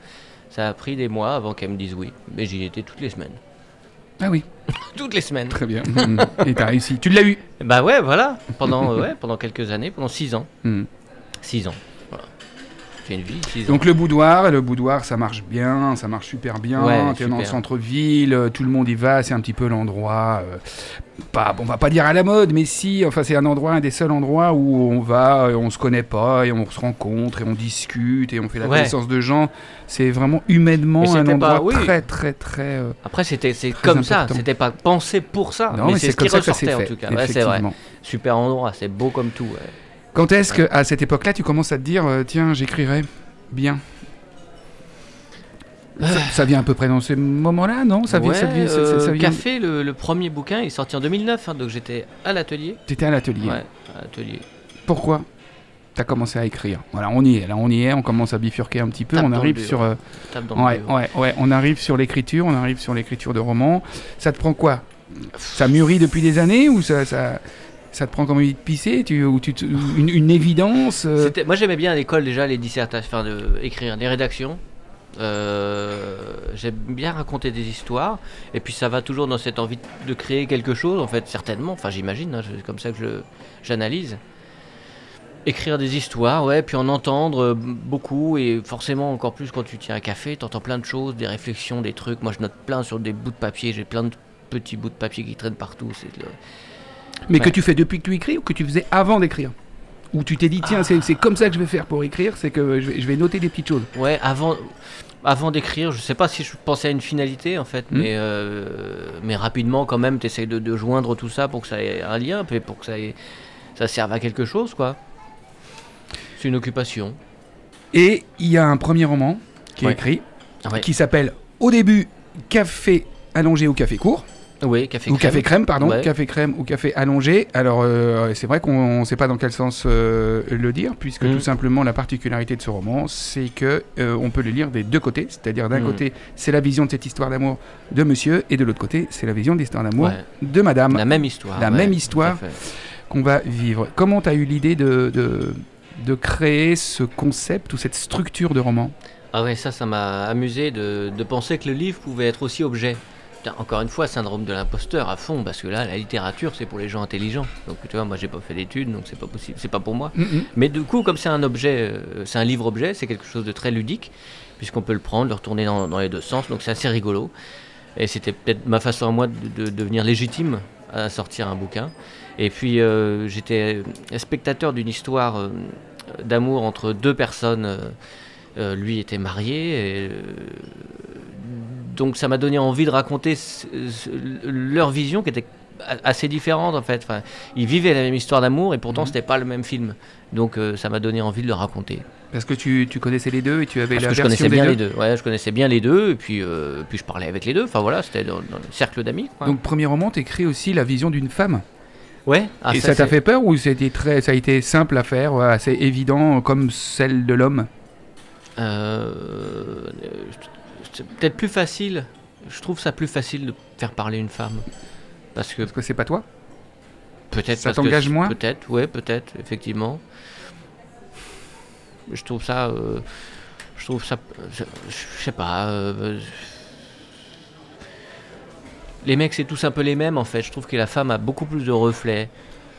Ça a pris des mois avant qu'elle me dise oui. Mais j'y étais toutes les semaines. Ah oui, <laughs> Toutes les semaines. très bien. Mm. Et t'as réussi. Tu l'as eu. Bah ouais, voilà. Pendant, euh, ouais, pendant quelques années, pendant six ans. Mm. Six ans. Voilà. fait une vie. six ans. Donc le boudoir, et le boudoir, ça marche bien, ça marche super bien. Ouais, T'es dans le centre-ville, euh, tout le monde y va, c'est un petit peu l'endroit. euh, pas, on va pas dire à la mode, mais si, enfin c'est un endroit, un des seuls endroits où on va, euh, on se connaît pas et on se rencontre et on discute et on fait la Ouais. connaissance de gens. C'est vraiment humainement un pas- endroit oui. très très très. euh, Après, c'était comme ça, important. c'était pas pensé pour ça, non, mais, mais c'est ce comme qui ça ça ressortait fait. en tout cas. Ouais, c'est vrai. Super endroit, c'est beau comme tout. ouais. Quand est-ce que à cette époque-là, tu commences à te dire, euh, tiens, j'écrirai bien? Ça, ça vient à peu près dans ces moments-là, non? Ça vient, ça Ouais, vient, ça- euh, ça vient- Café, le, le premier bouquin, il est sorti en 2009, hein, donc j'étais à l'atelier. T'étais à l'atelier. Ouais, à l'atelier. Pourquoi T'as commencé à écrire? Voilà, on y est. Là, on y est. On commence à bifurquer un petit peu. Tape on arrive sur. euh, ouais, ouais, ouais. On arrive sur l'écriture. On arrive sur l'écriture de romans. Ça te prend quoi? Ça mûrit depuis des années ou ça, ça, ça te prend comme envie de pisser tu, ou tu une, évidence euh, Moi j'aimais bien à l'école déjà les dissertations, enfin de écrire des rédactions. Euh, J'aime bien raconter des histoires et puis ça va toujours dans cette envie de créer quelque chose en fait certainement. Enfin j'imagine, hein, c'est comme ça que j'analyse. Écrire des histoires, ouais, puis en entendre euh, beaucoup et forcément encore plus quand tu tiens un café, t'entends plein de choses, des réflexions, des trucs. Moi je note plein sur des bouts de papier, j'ai plein de petits bouts de papier qui traînent partout. C'est Mais que tu fais depuis que tu écris ou que tu faisais avant d'écrire Ou tu t'es dit, tiens, c'est c'est comme ça que je vais faire pour écrire, c'est que je vais, je vais noter des petites choses. Ouais, avant, avant d'écrire, je sais pas si je pensais à une finalité en fait, Hmm. mais, euh, mais rapidement quand même, tu essayes de, de joindre tout ça pour que ça ait un lien, pour que ça, ait- ça serve à quelque chose quoi. C'est une occupation. Et il y a un premier roman qui est écrit, Ouais. qui s'appelle au début Café allongé ou café court. Oui, café ou crème. café crème, pardon. Ouais. Café crème ou café allongé. Alors, euh, c'est vrai qu'on ne sait pas dans quel sens euh, le dire, puisque Mm. tout simplement, la particularité de ce roman, c'est que euh, on peut le lire des deux côtés. C'est-à-dire, d'un Mm. côté, c'est la vision de cette histoire d'amour de monsieur, et de l'autre côté, c'est la vision de l'histoire d'amour Ouais. de madame La même histoire. La ouais, même histoire. qu'on va vivre. Comment tu as eu l'idée de, de, de créer ce concept ou cette structure de roman? Ah ouais, ça, ça m'a amusé de, de penser que le livre pouvait être aussi objet. Putain, encore une fois, syndrome de l'imposteur à fond, parce que là, la littérature, c'est pour les gens intelligents. Donc tu vois, moi, j'ai pas fait d'études, donc c'est pas possible, c'est pas pour moi. Mais du coup, comme c'est un objet, euh, c'est un livre-objet, c'est quelque chose de très ludique, puisqu'on peut le prendre, le retourner dans, dans les deux sens, donc c'est assez rigolo. Et c'était peut-être ma façon à moi de, de devenir légitime à sortir un bouquin. Et puis, euh, j'étais spectateur d'une histoire euh, d'amour entre deux personnes. lui était marié, et, donc ça m'a donné envie de raconter leur vision qui était assez différente en fait. Enfin, ils vivaient la même histoire d'amour et pourtant Mhm. c'était pas le même film. Donc euh, ça m'a donné envie de le raconter. Parce que tu, tu connaissais les deux et tu avais Parce la que je connaissais des bien deux. les deux. Ouais, je connaissais bien les deux et puis euh, puis je parlais avec les deux. Enfin voilà, c'était dans, dans le cercle d'amis. Donc, premier roman, tu écris aussi la vision d'une femme. ouais. Ah, et ça t'a fait peur ou c'était très, ça a été simple à faire, ouais, assez évident euh, comme celle de l'homme? Euh, c'est peut-être plus facile. Je trouve ça plus facile de faire parler une femme. Parce que Parce que c'est pas toi peut-être ça t'engage moins Peut-être, ouais, peut-être, effectivement. Je trouve ça. euh, je trouve ça. Je, je sais pas. euh, les mecs, c'est tous un peu les mêmes en fait. Je trouve que la femme a beaucoup plus de reflets.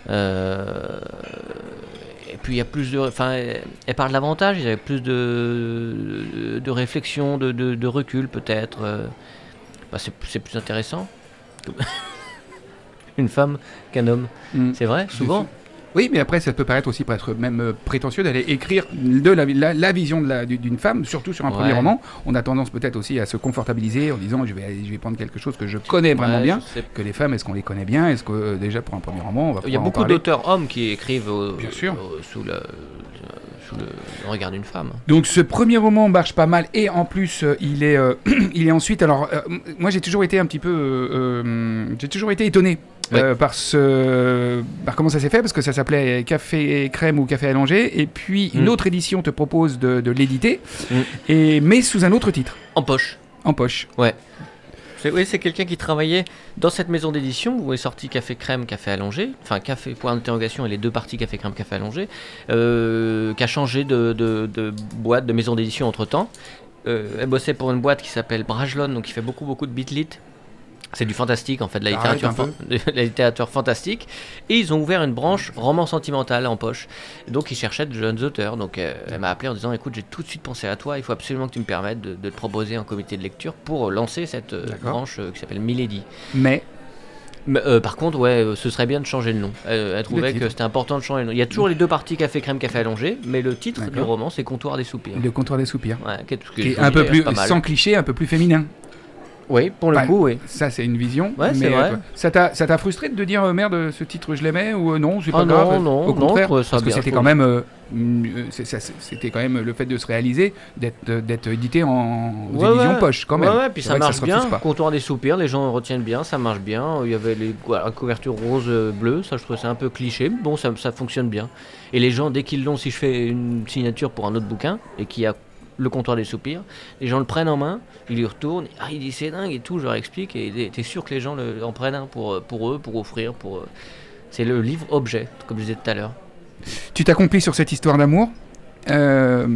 Euh, et puis il y a plus de. Enfin, elle, parle davantage, il y a plus de, de, de réflexion, de, recul peut-être. euh. Bah, c'est c'est plus intéressant. <laughs> Une femme qu'un homme. Mm. C'est vrai, souvent. Oui, mais après, ça peut paraître aussi peut-être même euh, prétentieux d'aller écrire de la, la- la vision d'une femme, surtout sur un premier roman. On a tendance peut-être aussi à se confortabiliser en disant je vais, je vais prendre quelque chose que je connais vraiment Ouais, bien. Que les femmes, est-ce qu'on les connaît bien? Est-ce que euh, déjà pour un premier roman, on va Il y a beaucoup d'auteurs hommes qui écrivent Bien sûr. sous, le, regard d'une femme. Donc ce premier roman marche pas mal et en plus euh, il est euh, <clears throat> il est ensuite alors euh, moi j'ai toujours été un petit peu j'ai toujours été étonné euh, par ce par comment ça s'est fait parce que ça s'appelait café crème ou café allongé et puis une Mm. autre édition te propose de, de l'éditer Mm. et mais sous un autre titre En poche. en poche. C'est, oui, c'est quelqu'un qui travaillait dans cette maison d'édition où est sorti Café Crème, Café Allongé, enfin Café Point d'interrogation et les deux parties Café Crème, Café Allongé, euh, qui a changé de, de- de boîte, de maison d'édition entre temps. elle bossait pour une boîte qui s'appelle Brajlon, donc qui fait beaucoup beaucoup de bitlit. C'est du fantastique en fait, de la littérature, fan- <laughs> de la littérature fantastique. Et ils ont ouvert une branche roman sentimental en poche. Donc ils cherchaient de jeunes auteurs. Donc euh, elle m'a appelé en disant écoute, j'ai tout de suite pensé à toi, il faut absolument que tu me permettes de, de te proposer un comité de lecture pour lancer cette euh, branche euh, qui s'appelle Milady. Mais Mais, euh, par contre, ouais, euh, ce serait bien de changer le nom. Euh, elle trouvait que c'était important de changer le nom. Il y a toujours les deux parties café crème, café allongé, mais le titre du roman c'est Comptoir des soupirs. le comptoir des soupirs. Ouais, qui est, qui est un peu plus, sans cliché, un peu plus féminin. Oui, pour le Enfin, coup, oui. Ça, c'est une vision. Ouais, c'est mais, vrai. toi, ça t'a ça frustré de dire euh, merde, ce titre je l'aimais ou euh, non, c'est pas Ah non, grave? non, Au non, contraire, ça parce que c'était quand trouve. même, euh, euh, c'est- ça, c'est- c'était quand même le fait de se réaliser, d'être euh, d'être édité en aux Ouais, éditions ouais. poche quand même. Ouais, ouais, puis C'est ça vrai marche refuse bien. Comptoir des soupirs, les gens retiennent bien, ça marche bien. Il y avait les, la couverture rose euh, bleue, ça je trouvais ça un peu cliché, mais bon, ça, ça fonctionne bien. Et les gens, dès qu'ils l'ont, si je fais une signature pour un autre bouquin et qu'il y a le comptoir des soupirs, les gens le prennent en main, ils lui retournent, ah, il dit c'est dingue et tout, je leur explique, et t'es sûr que les gens le, en prennent un pour, pour eux, pour offrir, pour. euh, C'est le livre objet, comme je disais tout à l'heure. Tu t'accomplis sur cette histoire d'amour. Euh,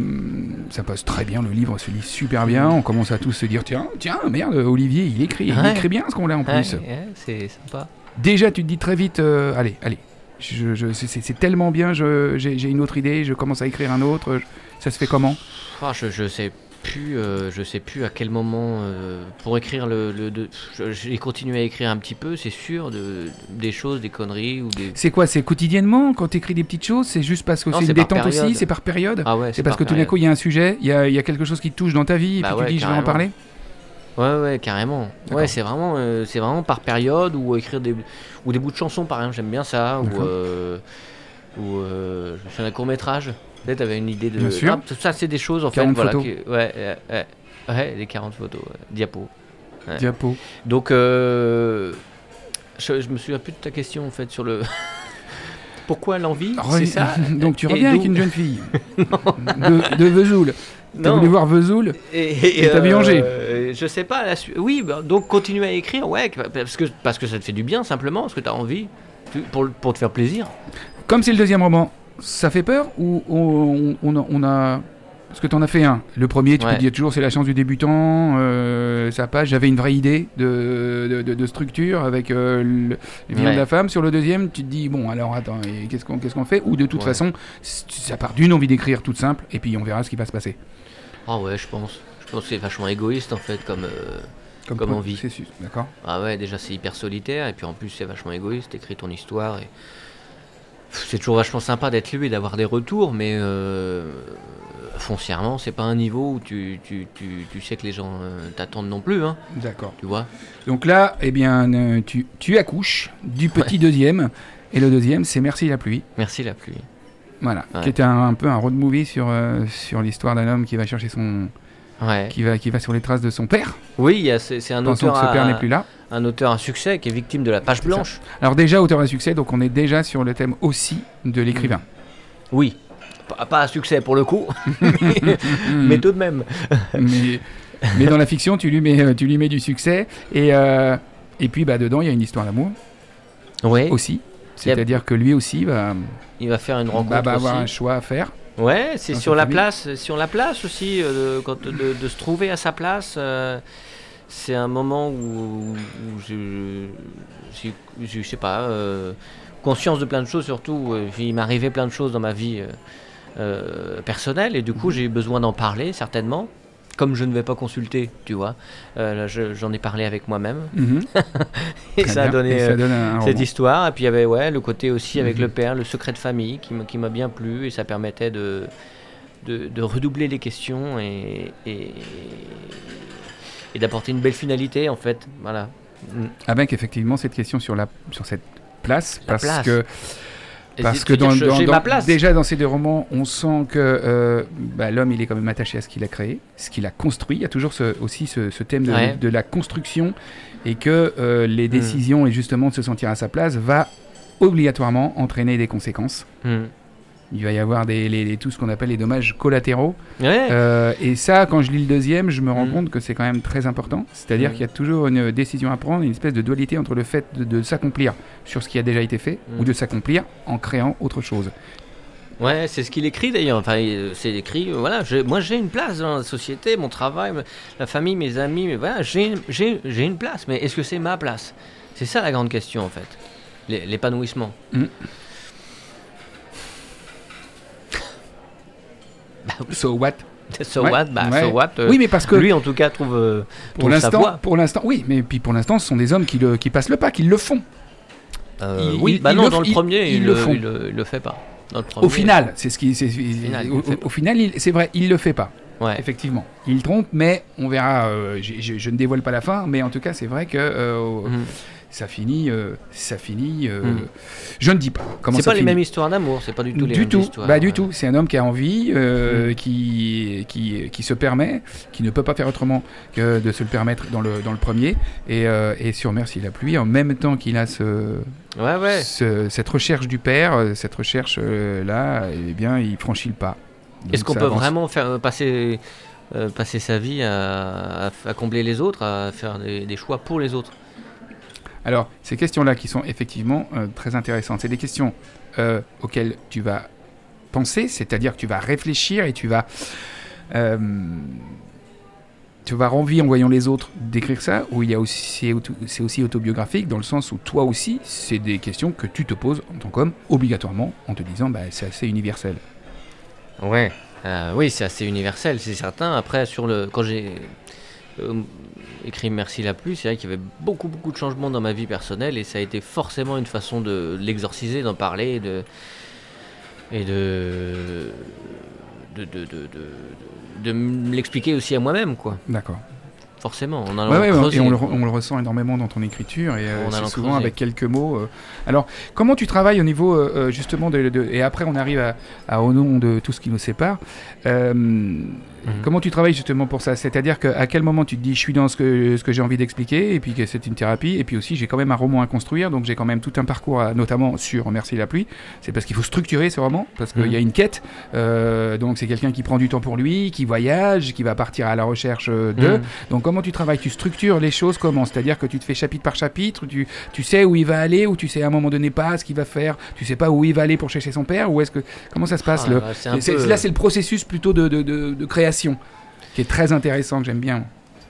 ça passe très bien, le livre se lit super bien. On commence à tous se dire tiens, tiens, merde, Olivier, il écrit, il écrit bien ce qu'on l'a en plus. ouais, c'est sympa. Déjà, tu te dis très vite, euh, allez, allez, je, je- c'est- tellement bien, j'ai j'ai une autre idée, je commence à écrire un autre. je- ça se fait comment? Ah, je, je sais plus, euh, je sais plus à quel moment euh, pour écrire le. le de- J'ai continué à écrire un petit peu, c'est sûr, de, des choses, des conneries ou des. C'est quoi C'est quotidiennement quand tu écris des petites choses C'est juste parce que c'est une détente aussi. C'est par période Ah ouais, C'est parce par que tout d'un coup, il y a un sujet, il y a, il y a quelque chose qui te touche dans ta vie, Bah et puis ouais, tu dis, je vais en parler Ouais, ouais, carrément. Ouais, c'est vraiment, euh, c'est vraiment par période ou écrire des ou des bouts de chansons, par exemple, j'aime bien ça. Ou euh, ou je me souviens d'un court métrage. Peut-être t'avais une idée de. Bien sûr. Ah, tout ça, c'est des choses en 40 fait. Voilà, photos. qui- ouais, ouais, ouais, ouais, les 40 photos, diapos. Diapo. Donc, euh, je, je me souviens plus de ta question en fait sur le. <laughs> Pourquoi l'envie Re- C'est ça? <laughs> Donc tu reviens avec une jeune fille <laughs> de, de Vesoul. T'as voulu voir Vesoul Et t'as Angers euh, Je sais pas. La Oui, bah, donc continuer à écrire, ouais, parce que, parce que ça te fait du bien simplement, parce que tu as envie, tu- pour, pour te faire plaisir. Comme c'est le deuxième roman, ça fait peur ou on, on a, on a- Parce que tu en as fait un. Le premier, tu Ouais. peux dire toujours c'est la chance du débutant, euh, ça passe. J'avais une vraie idée de, de, de- de structure avec euh, le, le vient de la femme. Sur le deuxième, tu te dis bon, alors attends, qu'est-ce qu'on qu'est-ce qu'on fait? Ou de toute Ouais. façon, ça part d'une envie d'écrire toute simple, et puis on verra ce qui va se passer. Ah ouais, je pense. Je pense que c'est vachement égoïste en fait, comme. euh, Comme envie. D'accord Ah ouais, déjà c'est hyper solitaire, et puis en plus c'est vachement égoïste, t'écris ton histoire, et. C'est toujours vachement sympa d'être lu et d'avoir des retours, mais euh, foncièrement, c'est pas un niveau où tu, tu, tu, tu sais que les gens euh, t'attendent non plus, hein, D'accord. tu vois. Donc là, eh bien, euh, tu, tu accouches du petit deuxième. Et le deuxième, c'est Merci la pluie. Merci la pluie. Voilà, Ouais. qui était un, un peu un road movie sur, euh, sur l'histoire d'un homme qui va chercher son. Ouais. qui va, qui va sur les traces de son père, Oui, c'est un pensant auteur, que ce père à, n'est plus là. Un auteur à succès qui est victime de la page blanche. Alors, déjà, auteur à succès, donc on est déjà sur le thème aussi de l'écrivain. Oui. Pas, pas à succès pour le coup, <laughs> <laughs> mais tout de même. mais, mais dans la fiction, tu lui mets, euh, tu lui mets du succès. Et, euh, et puis, bah, dedans, il y a une histoire d'amour Oui. aussi. C'est-à-dire que lui aussi va, Il va faire une rencontre va- va aussi. avoir un choix à faire. Ouais, c'est sur la famille. place, sur la place aussi, euh, de, quand, de, de se trouver à sa place. euh, c'est un moment où, où j'ai- je sais pas, euh, conscience de plein de choses surtout. euh, il m'arrivait plein de choses dans ma vie euh, personnelle et du Mhm. coup j'ai eu besoin d'en parler certainement. Comme je ne vais pas consulter, tu vois, je- j'en ai parlé avec moi-même Mhm. <laughs> et ça a donné Et ça cette roman. histoire. Et puis il y avait ouais, le côté aussi avec Mhm. le père, le secret de famille qui m'a- qui m'a bien plu et ça permettait de, de, de redoubler les questions et, et, et d'apporter une belle finalité en fait. Voilà. Mm. Avec effectivement cette question sur, la, sur cette place. La parce place. que Parce que dans, dans- dans- déjà dans ces deux romans, on sent que euh, bah, l'homme il est quand même attaché à ce qu'il a créé, ce qu'il a construit. Il y a toujours ce- aussi ce, ce thème de, Ouais. Mm. de la construction et que euh, les décisions et justement de se sentir à sa place va obligatoirement entraîner des conséquences. Mm. Il va y avoir des, les- les- tout ce qu'on appelle les dommages collatéraux. Ouais. Euh, et ça, quand je lis le deuxième, je me rends Mm. compte que c'est quand même très important. C'est-à dire Mm. qu'il y a toujours une décision à prendre, une espèce de dualité entre le fait de, de s'accomplir sur ce qui a déjà été fait Mm. ou de s'accomplir en créant autre chose. Ouais, c'est ce qu'il écrit d'ailleurs. Enfin, euh, c'est écrit. euh, Voilà, je- moi j'ai une place dans la société, mon travail, la famille, mes amis. Mais voilà, j'ai une place. Mais est-ce que c'est ma place? C'est ça la grande question en fait. L'é- L'épanouissement. <laughs> So what? So Ouais, what? Bah, ouais. so what euh, Oui, mais parce que lui en tout cas trouve, euh, pour l'instant, pour l'instant, oui, mais puis pour l'instant, ce sont des hommes qui, le, qui passent le pas, qui le font. Euh, oui, bah non, le- dans le premier, ils il, le font. fait pas. Dans le premier, Au final, c'est ce qui, final, au, final, c'est vrai, il le fait pas. Ouais. Effectivement, il trompe, mais on verra. je ne dévoile pas la fin, mais en tout cas, c'est vrai que Mhm. Ça finit, euh, ça finit. euh, Mhm. Je ne dis pas comment C'est pas les mêmes histoires d'amour, c'est pas du tout les du mêmes tout, histoires. bah du ouais. tout. C'est un homme qui a envie, euh, Mm. qui, qui, qui se permet, qui ne peut pas faire autrement que de se le permettre dans le, dans le premier. Et, et sur Merci la pluie, en même temps qu'il a ce, Ouais, ouais. ce- cette recherche du père, cette recherche là, eh bien, il franchit le pas. Est-ce qu'on peut avance. vraiment faire passer, passer sa vie à, à- à combler les autres, à faire des, des choix pour les autres? Alors, ces questions-là qui sont effectivement euh, très intéressantes, c'est des questions euh, auxquelles tu vas penser, c'est-à-dire que tu vas réfléchir et tu vas. euh, tu vas avoir envie, en voyant les autres, d'écrire ça, ou il y a aussi, c'est aussi autobiographique, dans le sens où toi aussi, c'est des questions que tu te poses en tant qu'homme, obligatoirement, en te disant, bah, c'est assez universel. Ouais. Oui, c'est assez universel, c'est certain. Après, sur le, quand j'ai écrit Merci la pluie, c'est vrai qu'il y avait beaucoup, beaucoup de changements dans ma vie personnelle et ça a été forcément une façon de l'exorciser, d'en parler et de, et de, de, de, de, de- de l'expliquer aussi à moi-même, quoi. D'accord. Forcément, en allant Ouais, ouais, et on le, re- on le ressent énormément dans ton écriture et euh, c'est souvent creuser. avec quelques mots. euh. Alors, comment tu travailles au niveau euh, euh, justement de, de- et après on arrive à, à au nom de tout ce qui nous sépare. Mhm. Comment tu travailles justement pour ça? C'est-à-dire qu'à quel moment tu te dis je suis dans ce que, ce que j'ai envie d'expliquer et puis que c'est une thérapie et puis aussi j'ai quand même un roman à construire donc j'ai quand même tout un parcours à- notamment sur Merci la pluie. C'est parce qu'il faut structurer ce roman parce qu'il Mhm. y a une quête. donc c'est quelqu'un qui prend du temps pour lui, qui voyage, qui va partir à la recherche euh, de. Mhm. Donc comment tu travailles Tu structures les choses comment C'est-à-dire que tu te fais chapitre par chapitre, tu, tu sais où il va aller, ou tu sais à un moment donné pas ce qu'il va faire, tu sais pas où il va aller pour chercher son père, ou est-ce que comment ça se passe Ah, le... peu- Là c'est le processus plutôt de, de, de- de création qui est très intéressant que j'aime bien.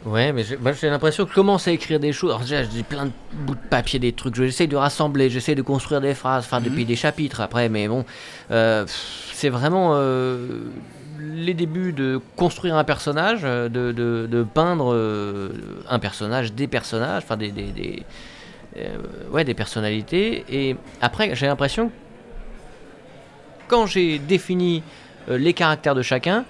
Ouais, mais j'ai moi, j'ai l'impression que je commence à écrire des choses. Alors déjà, j'ai plein de bouts de papier, des trucs. J'essaie de rassembler, j'essaie de construire des phrases, enfin, depuis des chapitres après. Mais bon, euh, c'est vraiment euh, les débuts de construire un personnage, euh, de, peindre euh, un personnage, des personnages, enfin, des, euh, ouais, des personnalités. Et après, j'ai l'impression que quand j'ai défini les caractères de chacun,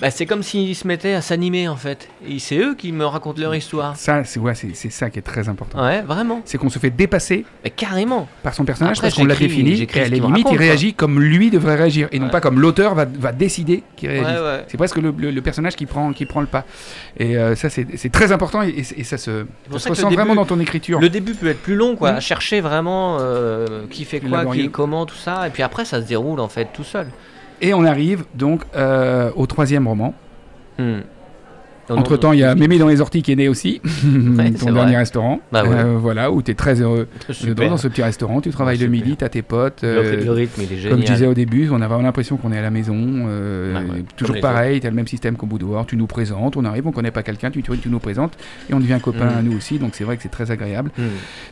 bah, c'est comme s'ils se mettaient à s'animer en fait. Et c'est eux qui me racontent leur histoire. Ça c'est ouais, c'est c'est ça qui est très important. Ouais, vraiment. C'est qu'on se fait dépasser Mais carrément. par son personnage Après, parce qu'on l'a j'écris- défini j'écris et ce à la qu'il me limite il raconte, quoi. réagit comme lui devrait réagir et non Ouais. pas comme l'auteur va, va décider qu'il Ouais, réagisse. ouais. C'est presque le, le- le personnage qui prend, qui prend le pas. Et euh, ça, c'est c'est très important et, et- et ça se, pour ça ça se que le ressent vraiment début- dans ton écriture. Le début peut être plus long, quoi. Mhm. à Chercher vraiment euh, qui fait quoi, Laborieux. qui comment, tout ça. Et puis après, ça se déroule en fait tout seul. Et on arrive donc euh, au troisième roman. Hmm. Entre temps, il y a Mémé dans les orties qui est né aussi, <laughs> c'est ton vrai. dernier restaurant. Bah ouais. Euh, voilà, où tu es très heureux Super. dans ce petit restaurant. Tu travailles Ouais, le midi, tu as tes potes. Euh, le rythme, il est génial. Comme je disais au début, on avait l'impression qu'on est à la maison. euh, Ouais, ouais, comme toujours pareil, tu as le même système qu'au boudoir. Tu nous présentes, on arrive, on connaît pas quelqu'un, tu, nous présentes et on devient copain Mhm. à nous aussi. Donc c'est vrai que c'est très agréable. Hmm.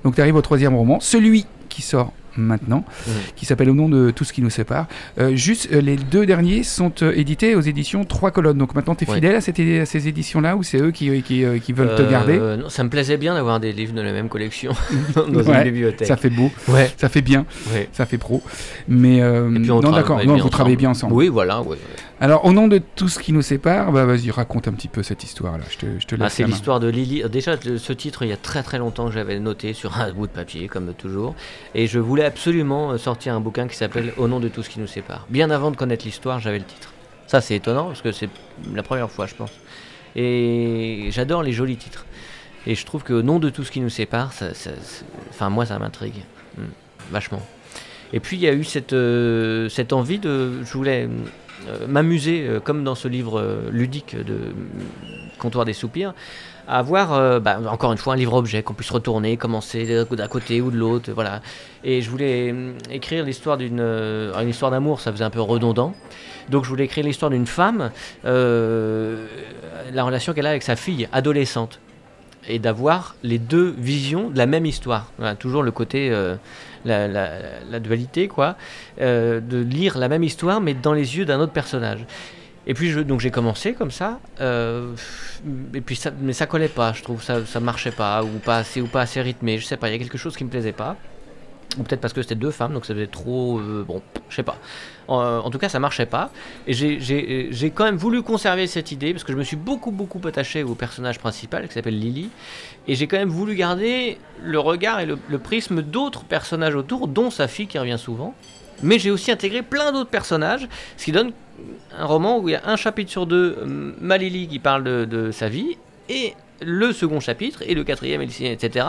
Donc tu arrives au troisième roman, celui qui sort maintenant, Mhm. qui s'appelle Au nom de tout ce qui nous sépare. Euh, juste, euh, les deux derniers sont euh, édités aux éditions Trois Colonnes. Donc maintenant, tu es fidèle à, cette- à ces éditions-là ou c'est eux qui, qui, qui veulent te garder? non, Ça me plaisait bien d'avoir des livres de la même collection <laughs> dans Ouais, une bibliothèque. Ça fait beau, Ouais. ça fait bien, ouais. ça fait pro. Mais Et puis on non, travaille d'accord, vous travaillez bien ensemble. Oui, voilà. Alors, au nom de tout ce qui nous sépare, bah, vas-y, raconte un petit peu cette histoire-là. Je te, je te laisse Ah, c'est la main. l'histoire de Lily. Déjà, le- ce titre, il y a très très longtemps que j'avais noté sur un bout de papier, comme toujours. Et je voulais absolument euh, sortir un bouquin qui s'appelle Au nom de tout ce qui nous sépare. Bien avant de connaître l'histoire, j'avais le titre. Ça, c'est étonnant parce que c'est la première fois, je pense. Et j'adore les jolis titres. Et je trouve que Au nom de tout ce qui nous sépare, ça, ça- c'est- enfin, moi, ça m'intrigue. Hmm, vachement. Et puis, il y a eu cette, euh, cette envie de. Je voulais. Euh, m'amuser, euh, comme dans ce livre euh, ludique de Comptoir des soupirs, à avoir, bah, encore une fois, un livre-objet qu'on puisse retourner, commencer d'un côté ou de l'autre, voilà. Et je voulais écrire l'histoire d'une une histoire d'amour, ça faisait un peu redondant. Donc je voulais écrire l'histoire d'une femme, la relation qu'elle a avec sa fille adolescente, et d'avoir les deux visions de la même histoire. Toujours le côté, la, dualité, quoi, euh, de lire la même histoire, mais dans les yeux d'un autre personnage. Et puis je, donc j'ai commencé comme ça, euh, et puis ça, mais ça collait pas, je trouve, ça, ça marchait pas, ou pas assez, ou pas assez rythmé, je sais pas, il y a quelque chose qui me plaisait pas. Ou peut-être parce que c'était deux femmes, donc ça faisait trop. euh, bon, je sais pas. En, en tout cas, ça marchait pas. Et j'ai quand même voulu conserver cette idée, parce que je me suis beaucoup, beaucoup attaché au personnage principal, qui s'appelle Lily. Et j'ai quand même voulu garder le regard et le, prisme d'autres personnages autour, dont sa fille qui revient souvent. Mais j'ai aussi intégré plein d'autres personnages, ce qui donne un roman où il y a un chapitre sur deux, euh, ma Lily qui parle de, sa vie, et le second chapitre, et le quatrième, etc.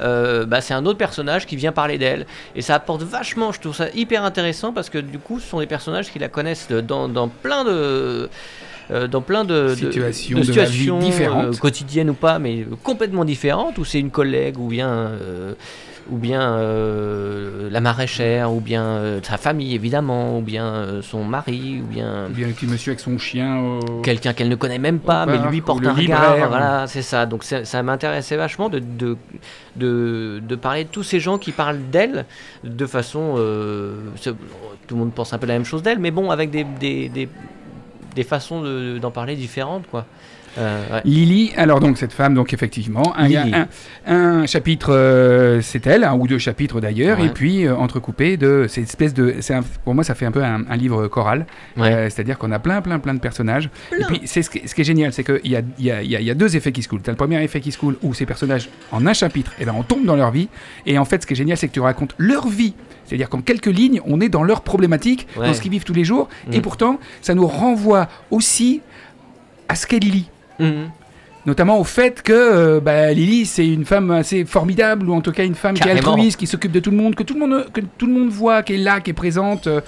euh, bah, c'est un autre personnage qui vient parler d'elle. Et ça apporte vachement, je trouve ça hyper intéressant, parce que du coup, ce sont des personnages qui la connaissent dans, dans plein de... euh, dans plein de, de- Situations de situations différentes. euh, quotidiennes ou pas, mais complètement différentes, où c'est une collègue ou bien, euh, ou bien la maraîchère, ou bien sa famille évidemment, ou bien son mari, ou bien Bien le petit monsieur avec son chien. au- quelqu'un qu'elle ne connaît même pas, mais lui ou porte un regard. libraire. Voilà, c'est ça. Donc ça, m'intéressait vachement de, de, de, parler de tous ces gens qui parlent d'elle de façon. tout le monde pense un peu la même chose d'elle, mais bon, avec des, des, des, des façons de- d'en parler différentes, quoi. Euh, ouais. Lily, alors donc cette femme, donc effectivement, un, Lily. un- un chapitre, euh, c'est elle, un ou deux chapitres d'ailleurs, Ouais. et puis euh, entrecoupé de cette espèce de, c'est un- pour moi ça fait un peu un, un livre choral, Ouais. Euh, c'est-à-dire qu'on a plein plein plein de personnages. Et puis c'est ce, qui- ce qui est génial, c'est qu'il y a, il y, a, il y a- il y a deux effets qui se coulent. T'as le premier effet qui se coule où ces personnages, en un chapitre, et ben on tombe dans leur vie, et en fait ce qui est génial, c'est que tu racontes leur vie. C'est-à-dire qu'en quelques lignes, on est dans leurs problématiques, Ouais. dans ce qu'ils vivent tous les jours, et Mm. pourtant ça nous renvoie aussi à ce qu'est Lily. Mhm. Notamment au fait que euh, bah, Lily, c'est une femme assez formidable, ou en tout cas une femme qui est altruiste, qui s'occupe de tout le monde, que tout le monde, que tout le monde voit, qui est là, qui est présente, euh,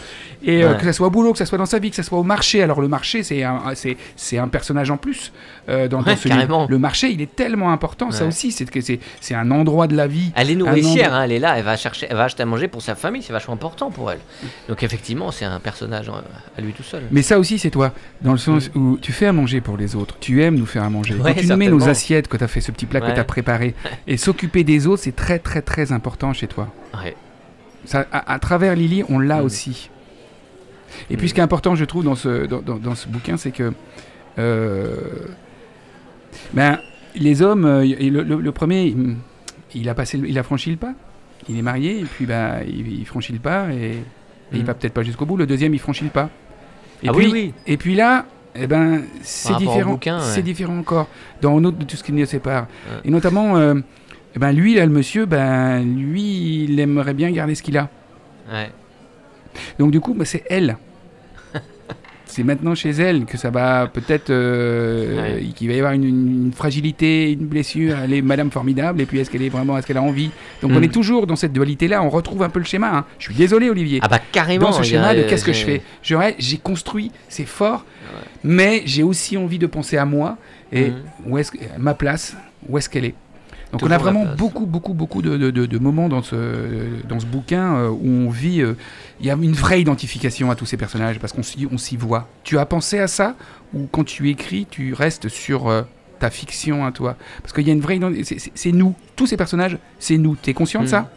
et euh, que ça soit au boulot, que ça soit dans sa vie, que ça soit au marché. Alors le marché, c'est un, c'est, c'est un personnage en plus euh, dans, Ouais, ce. Le marché, il est tellement important, ça aussi, c'est que c'est, c'est un endroit de la vie. Elle est nourricière, hein, elle est là, elle va chercher, elle va acheter à manger pour sa famille, c'est vachement important pour elle. Donc effectivement, c'est un personnage à lui tout seul. Mais ça aussi, c'est toi, dans le sens où tu fais à manger pour les autres, tu aimes nous faire à manger. Quand tu mets nos assiettes, que tu as fait ce petit plat que tu as préparé, <laughs> et s'occuper des autres, c'est très très très important chez toi. Ouais. Ça, à, à travers Lily, on l'a Mm. aussi. Et puis Mm. ce qui est important, je trouve, dans ce, dans, dans- dans ce bouquin, c'est que euh, ben, les hommes, euh, le, le- le premier, il, a passé, il a franchi le pas. Il est marié, et puis ben, il, il franchit le pas, et, et il Mm. va peut-être pas jusqu'au bout. Le deuxième, il franchit le pas. Et ah puis, oui, oui. et puis là, eh ben, c'est différent. bouquin, C'est différent encore. Dans notre de tout ce qui nous sépare. Ouais. Et notamment, euh, eh ben, lui, là, le monsieur, ben, lui, il aimerait bien garder ce qu'il a. Ouais. Donc du coup, bah, c'est elle. C'est maintenant chez elle que ça va peut-être euh, Ouais. qu'il va y avoir une, une fragilité, une blessure. Elle est Madame formidable et puis est-ce qu'elle est vraiment, est-ce qu'elle a envie? Donc on Mm. est toujours dans cette dualité-là. On retrouve un peu le schéma. hein. Je suis désolé, Olivier. Ah bah carrément. dans ce schéma a- de qu'est-ce que je fais? J'ai construit, c'est fort, mais j'ai aussi envie de penser à moi et Mhm. où est-ce ma place, où est-ce qu'elle est? Donc on a vraiment beaucoup, beaucoup, beaucoup de, de- moments dans ce, dans ce bouquin euh, où on vit. euh, Il y a une vraie identification à tous ces personnages parce qu'on s'y on s'y voit. Tu as pensé à ça ou quand tu écris, tu restes sur euh, ta fiction à toi? Parce qu'il y a une vraie c'est- nous, tous ces personnages, c'est nous. T'es conscient de ça?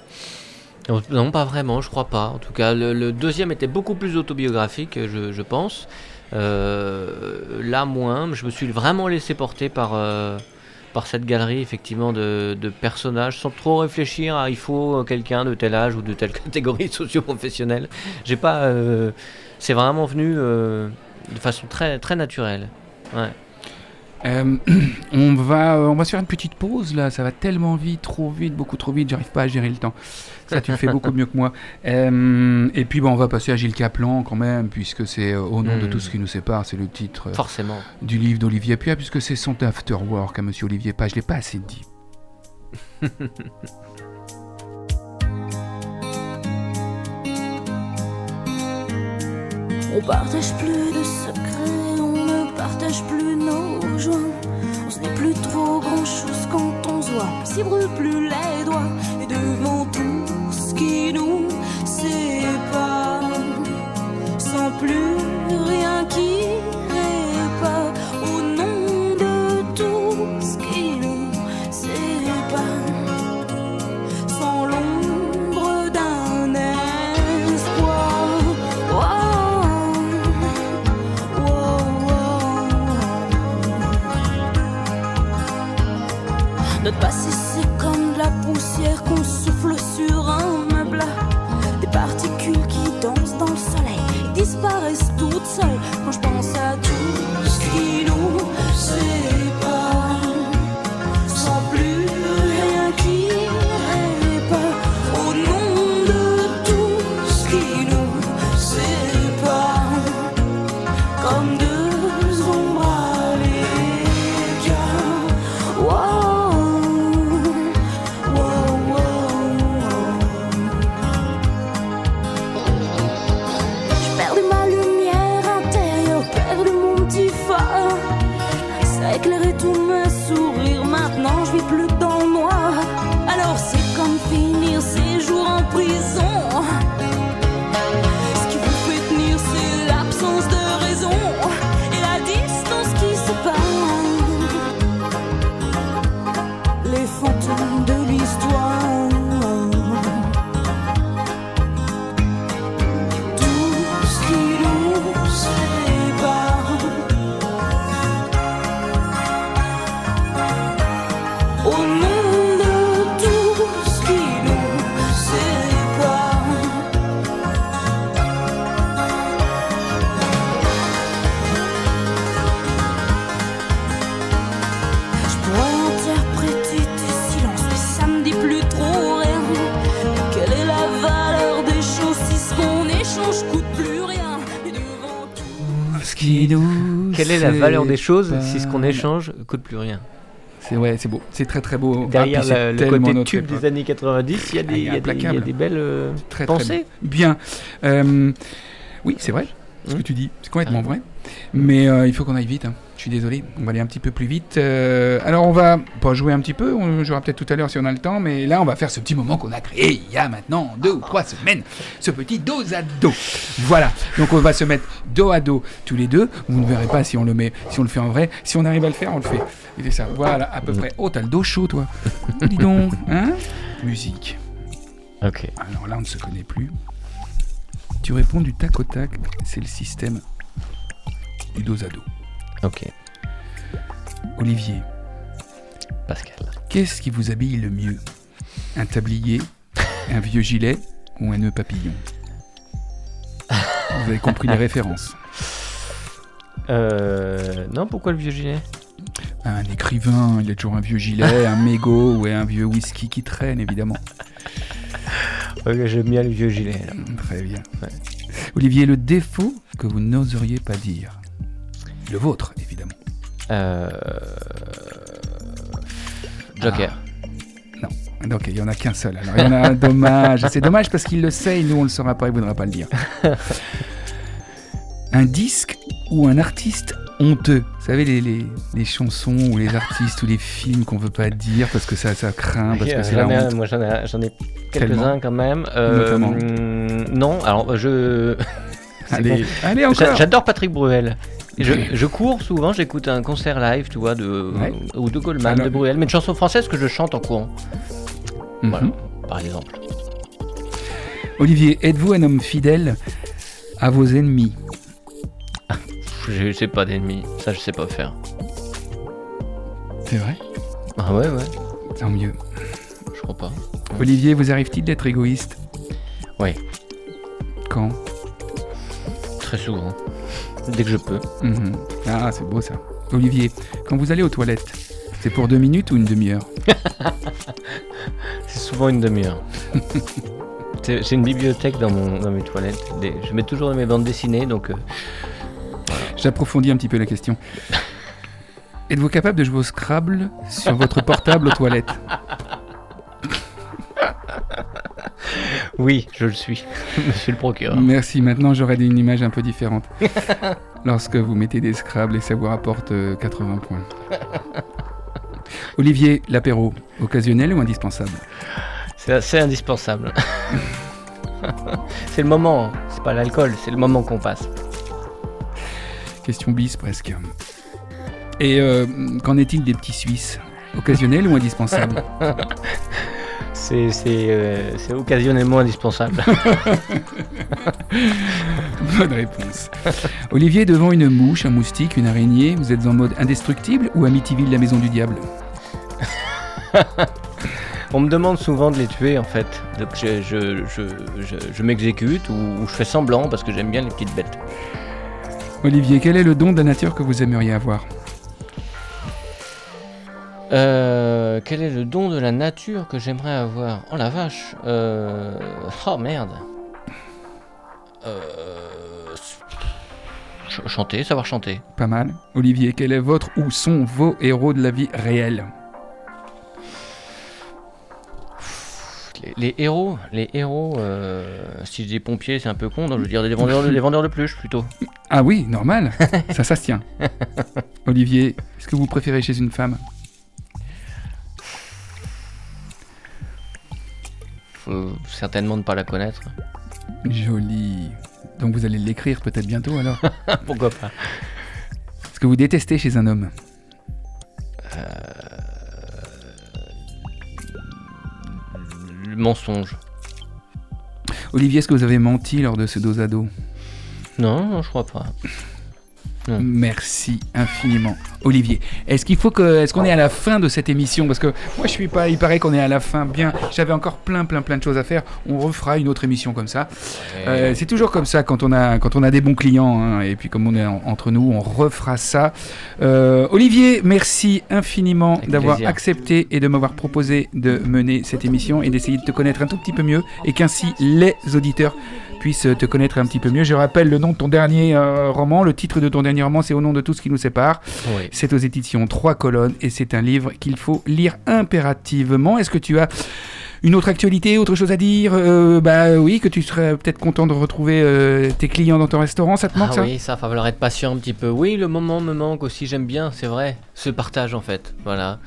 Non, Non, pas vraiment, je crois pas. En tout cas, le, le deuxième était beaucoup plus autobiographique, je, je pense. Euh, là, moins. Je me suis vraiment laissé porter par, euh, par cette galerie, effectivement, de, personnages, sans trop réfléchir à il faut quelqu'un de tel âge ou de telle <laughs> catégorie socio-professionnelle. J'ai pas. euh, C'est vraiment venu euh, de façon très, très naturelle. Euh, <clears throat> on, va, on va se faire une petite pause là, ça va tellement vite, trop vite, beaucoup trop vite, j'arrive pas à gérer le temps. Ça, tu le fais beaucoup mieux que moi. Euh, et puis, bon, on va passer à Gilles Caplan quand même, puisque c'est euh, Au nom de Mm. tout ce qui nous sépare, c'est le titre euh, Forcément. du livre d'Olivier Puy, puisque c'est son after work à monsieur Olivier Page, je l'ai pas assez dit. <laughs> On partage plus de secrets, partage plus nos joints. On se dit plus trop grand chose quand on se voit. On s'y brûle plus les doigts. Et devant tout ce qui nous sépare, Quelle est la valeur des choses si ce qu'on échange coûte plus rien? C'est ouais, c'est beau, c'est très très beau. Derrière Ah, la- le côté tube époque. des années 90, il y a des, Ah, il y a des- il y a des belles euh, Très, très pensées. Bien. Euh, oui, c'est vrai. Ce que Hmm. tu dis, c'est complètement vrai. Mais euh, il faut qu'on aille vite. hein. Je suis désolé, on va aller un petit peu plus vite. Euh, alors on va pas jouer un petit peu, on jouera peut-être tout à l'heure si on a le temps, mais là on va faire ce petit moment qu'on a créé il y a maintenant deux ou trois semaines, ce petit dos à dos. Voilà, donc on va se mettre dos à dos tous les deux. Vous ne verrez pas si on le met, si on le fait en vrai. Si on arrive à le faire, on le fait. Et c'est ça, voilà, à peu près. Oh, t'as le dos chaud toi. Dis donc, hein Musique. Ok. Alors là, on ne se connaît plus. Tu réponds du tac au tac, c'est le système du dos à dos. Ok. Olivier, Pascal. qu'est-ce qui vous habille le mieux? Un tablier, un vieux gilet ou un nœud papillon? Vous avez compris les <laughs> références. Euh, non, pourquoi le vieux gilet? Un écrivain, il a toujours un vieux gilet, un <laughs> mégot ou un vieux whisky qui traîne, évidemment. <laughs> Ok, j'aime bien le vieux gilet. là. Très bien. Ouais. Olivier, le défaut que vous n'oseriez pas dire Le vôtre, évidemment. Euh... Joker. Donc il y en a qu'un seul. Alors il y en a un dommage. C'est dommage parce qu'il le sait et nous on le saura pas, il voudra pas le dire. <laughs> un disque ou un artiste honteux. Vous savez les, les, les chansons ou les artistes ou les films qu'on veut pas dire parce que ça, ça craint, parce que c'est la honte. moi j'en ai, ai quelques-uns quand même. Euh, non, alors je. Allez, <laughs> bon. allez encore. J'adore Patrick Bruel. Je, je cours souvent, j'écoute un concert live, tu vois, de, Ouais. ou de Goldman, Alors- de Bruel, mais une chanson française que je chante en courant, Mhm. voilà, par exemple. Olivier, êtes-vous un homme fidèle à vos ennemis? Je sais pas d'ennemis, ça je sais pas faire. C'est vrai? Ah ouais, ouais, Tant mieux. je crois pas. Olivier, vous arrive-t-il d'être égoïste? Ouais. Quand? Très souvent. Dès que je peux. Mhm. Ah, c'est beau ça. Olivier, quand vous allez aux toilettes, c'est pour deux minutes ou une demi-heure <laughs> C'est souvent une demi-heure. <laughs> C'est c'est une bibliothèque dans, mon, dans mes toilettes. Des- je mets toujours mes bandes dessinées, donc euh, J'approfondis un petit peu la question. <laughs> Êtes-vous capable de jouer au Scrabble sur votre portable aux toilettes? Oui, je le suis, <laughs> monsieur le procureur. Merci, maintenant j'aurai une image un peu différente. <laughs> Lorsque vous mettez des Scrabble et ça vous rapporte euh, 80 points. <laughs> Olivier, l'apéro, occasionnel ou indispensable? C'est assez indispensable. c'est le moment, c'est pas l'alcool, c'est le moment qu'on passe. Question bis presque. Et euh, qu'en est-il des petits Suisses? Occasionnel ou indispensable? C'est euh, c'est occasionnellement indispensable. <laughs> Bonne réponse. Olivier, devant une mouche, un moustique, une araignée, vous êtes en mode indestructible ou Amityville, la maison du diable? <laughs> On me demande souvent de les tuer en fait. Donc je, je, je, je, je m'exécute ou, ou je fais semblant parce que j'aime bien les petites bêtes. Olivier, quel est le don de la nature que vous aimeriez avoir? Euh, quel est le don de la nature que j'aimerais avoir Oh la vache euh... Oh merde euh... ch- Chanter, savoir chanter. Pas mal. Olivier, quel est votre ou sont vos héros de la vie réelle? Les, les héros, les héros, euh, si je dis pompiers, c'est un peu con, donc je veux dire des vendeurs <laughs> vendeurs de pluche plutôt. Ah oui, normal. ça, ça se tient. <laughs> Olivier, est-ce que vous préférez chez une femme? Faut certainement ne pas la connaître. Joli. Donc vous allez l'écrire peut-être bientôt alors <laughs> Pourquoi pas Ce que vous détestez chez un homme? Le mensonge. Olivier, est-ce que vous avez menti lors de ce dos à dos? Non, non, je crois pas. Merci infiniment. Olivier, est-ce qu'il faut que. Est-ce qu'on est à la fin de cette émission? Parce que moi je suis pas. Il paraît qu'on est à la fin. Bien, j'avais encore plein, plein, plein de choses à faire. On refera une autre émission comme ça. Euh, c'est toujours comme ça quand on a, quand on a des bons clients. hein, et puis comme on est en- entre nous, on refera ça. Euh, Olivier, merci infiniment Avec d'avoir plaisir. accepté et de m'avoir proposé de mener cette émission et d'essayer de te connaître un tout petit peu mieux et qu'ainsi les auditeurs puissent te connaître un petit peu mieux. Je rappelle le nom de ton dernier euh, roman. Le titre de ton dernier roman, c'est Au nom de tout ce qui nous sépare. Oui. C'est aux éditions Trois colonnes et c'est un livre qu'il faut lire impérativement. Est-ce que tu as une autre actualité, autre chose à dire? Euh, Bah oui, que tu serais peut-être content de retrouver euh, tes clients dans ton restaurant, ça te manque Ah ça? oui, ça, va falloir être patient un petit peu. Oui, le moment me manque aussi, j'aime bien, c'est vrai. Ce partage en fait, voilà.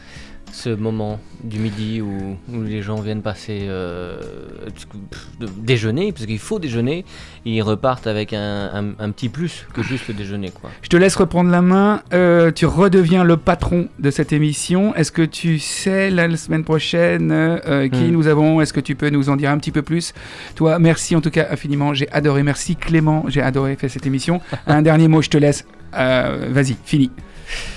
Ce moment du midi où, où les gens viennent passer euh, déjeuner, parce qu'il faut déjeuner, et ils repartent avec un, un- un petit plus que juste le déjeuner, quoi. Je te laisse reprendre la main. Euh, tu redeviens le patron de cette émission. Est-ce que tu sais la, semaine prochaine euh, qui Hmm. nous avons? Est-ce que tu peux nous en dire un petit peu plus? Toi, merci en tout cas infiniment. J'ai adoré. Merci Clément. J'ai adoré faire cette émission. <laughs> un dernier mot, je te laisse. Vas-y, fini.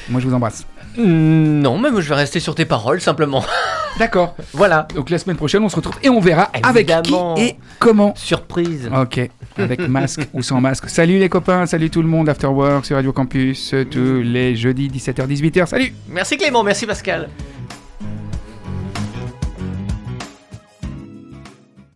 Moi, je vous embrasse. Mm, Non, mais moi, je vais rester sur tes paroles, simplement. <laughs> D'accord. voilà. Donc la semaine prochaine, on se retrouve et on verra avec qui et comment. Surprise. Ok, avec <laughs> masque ou sans masque. Salut les copains, salut tout le monde. After Work sur Radio Campus, tous les jeudis 17h-18h. Salut Merci Clément, merci Pascal.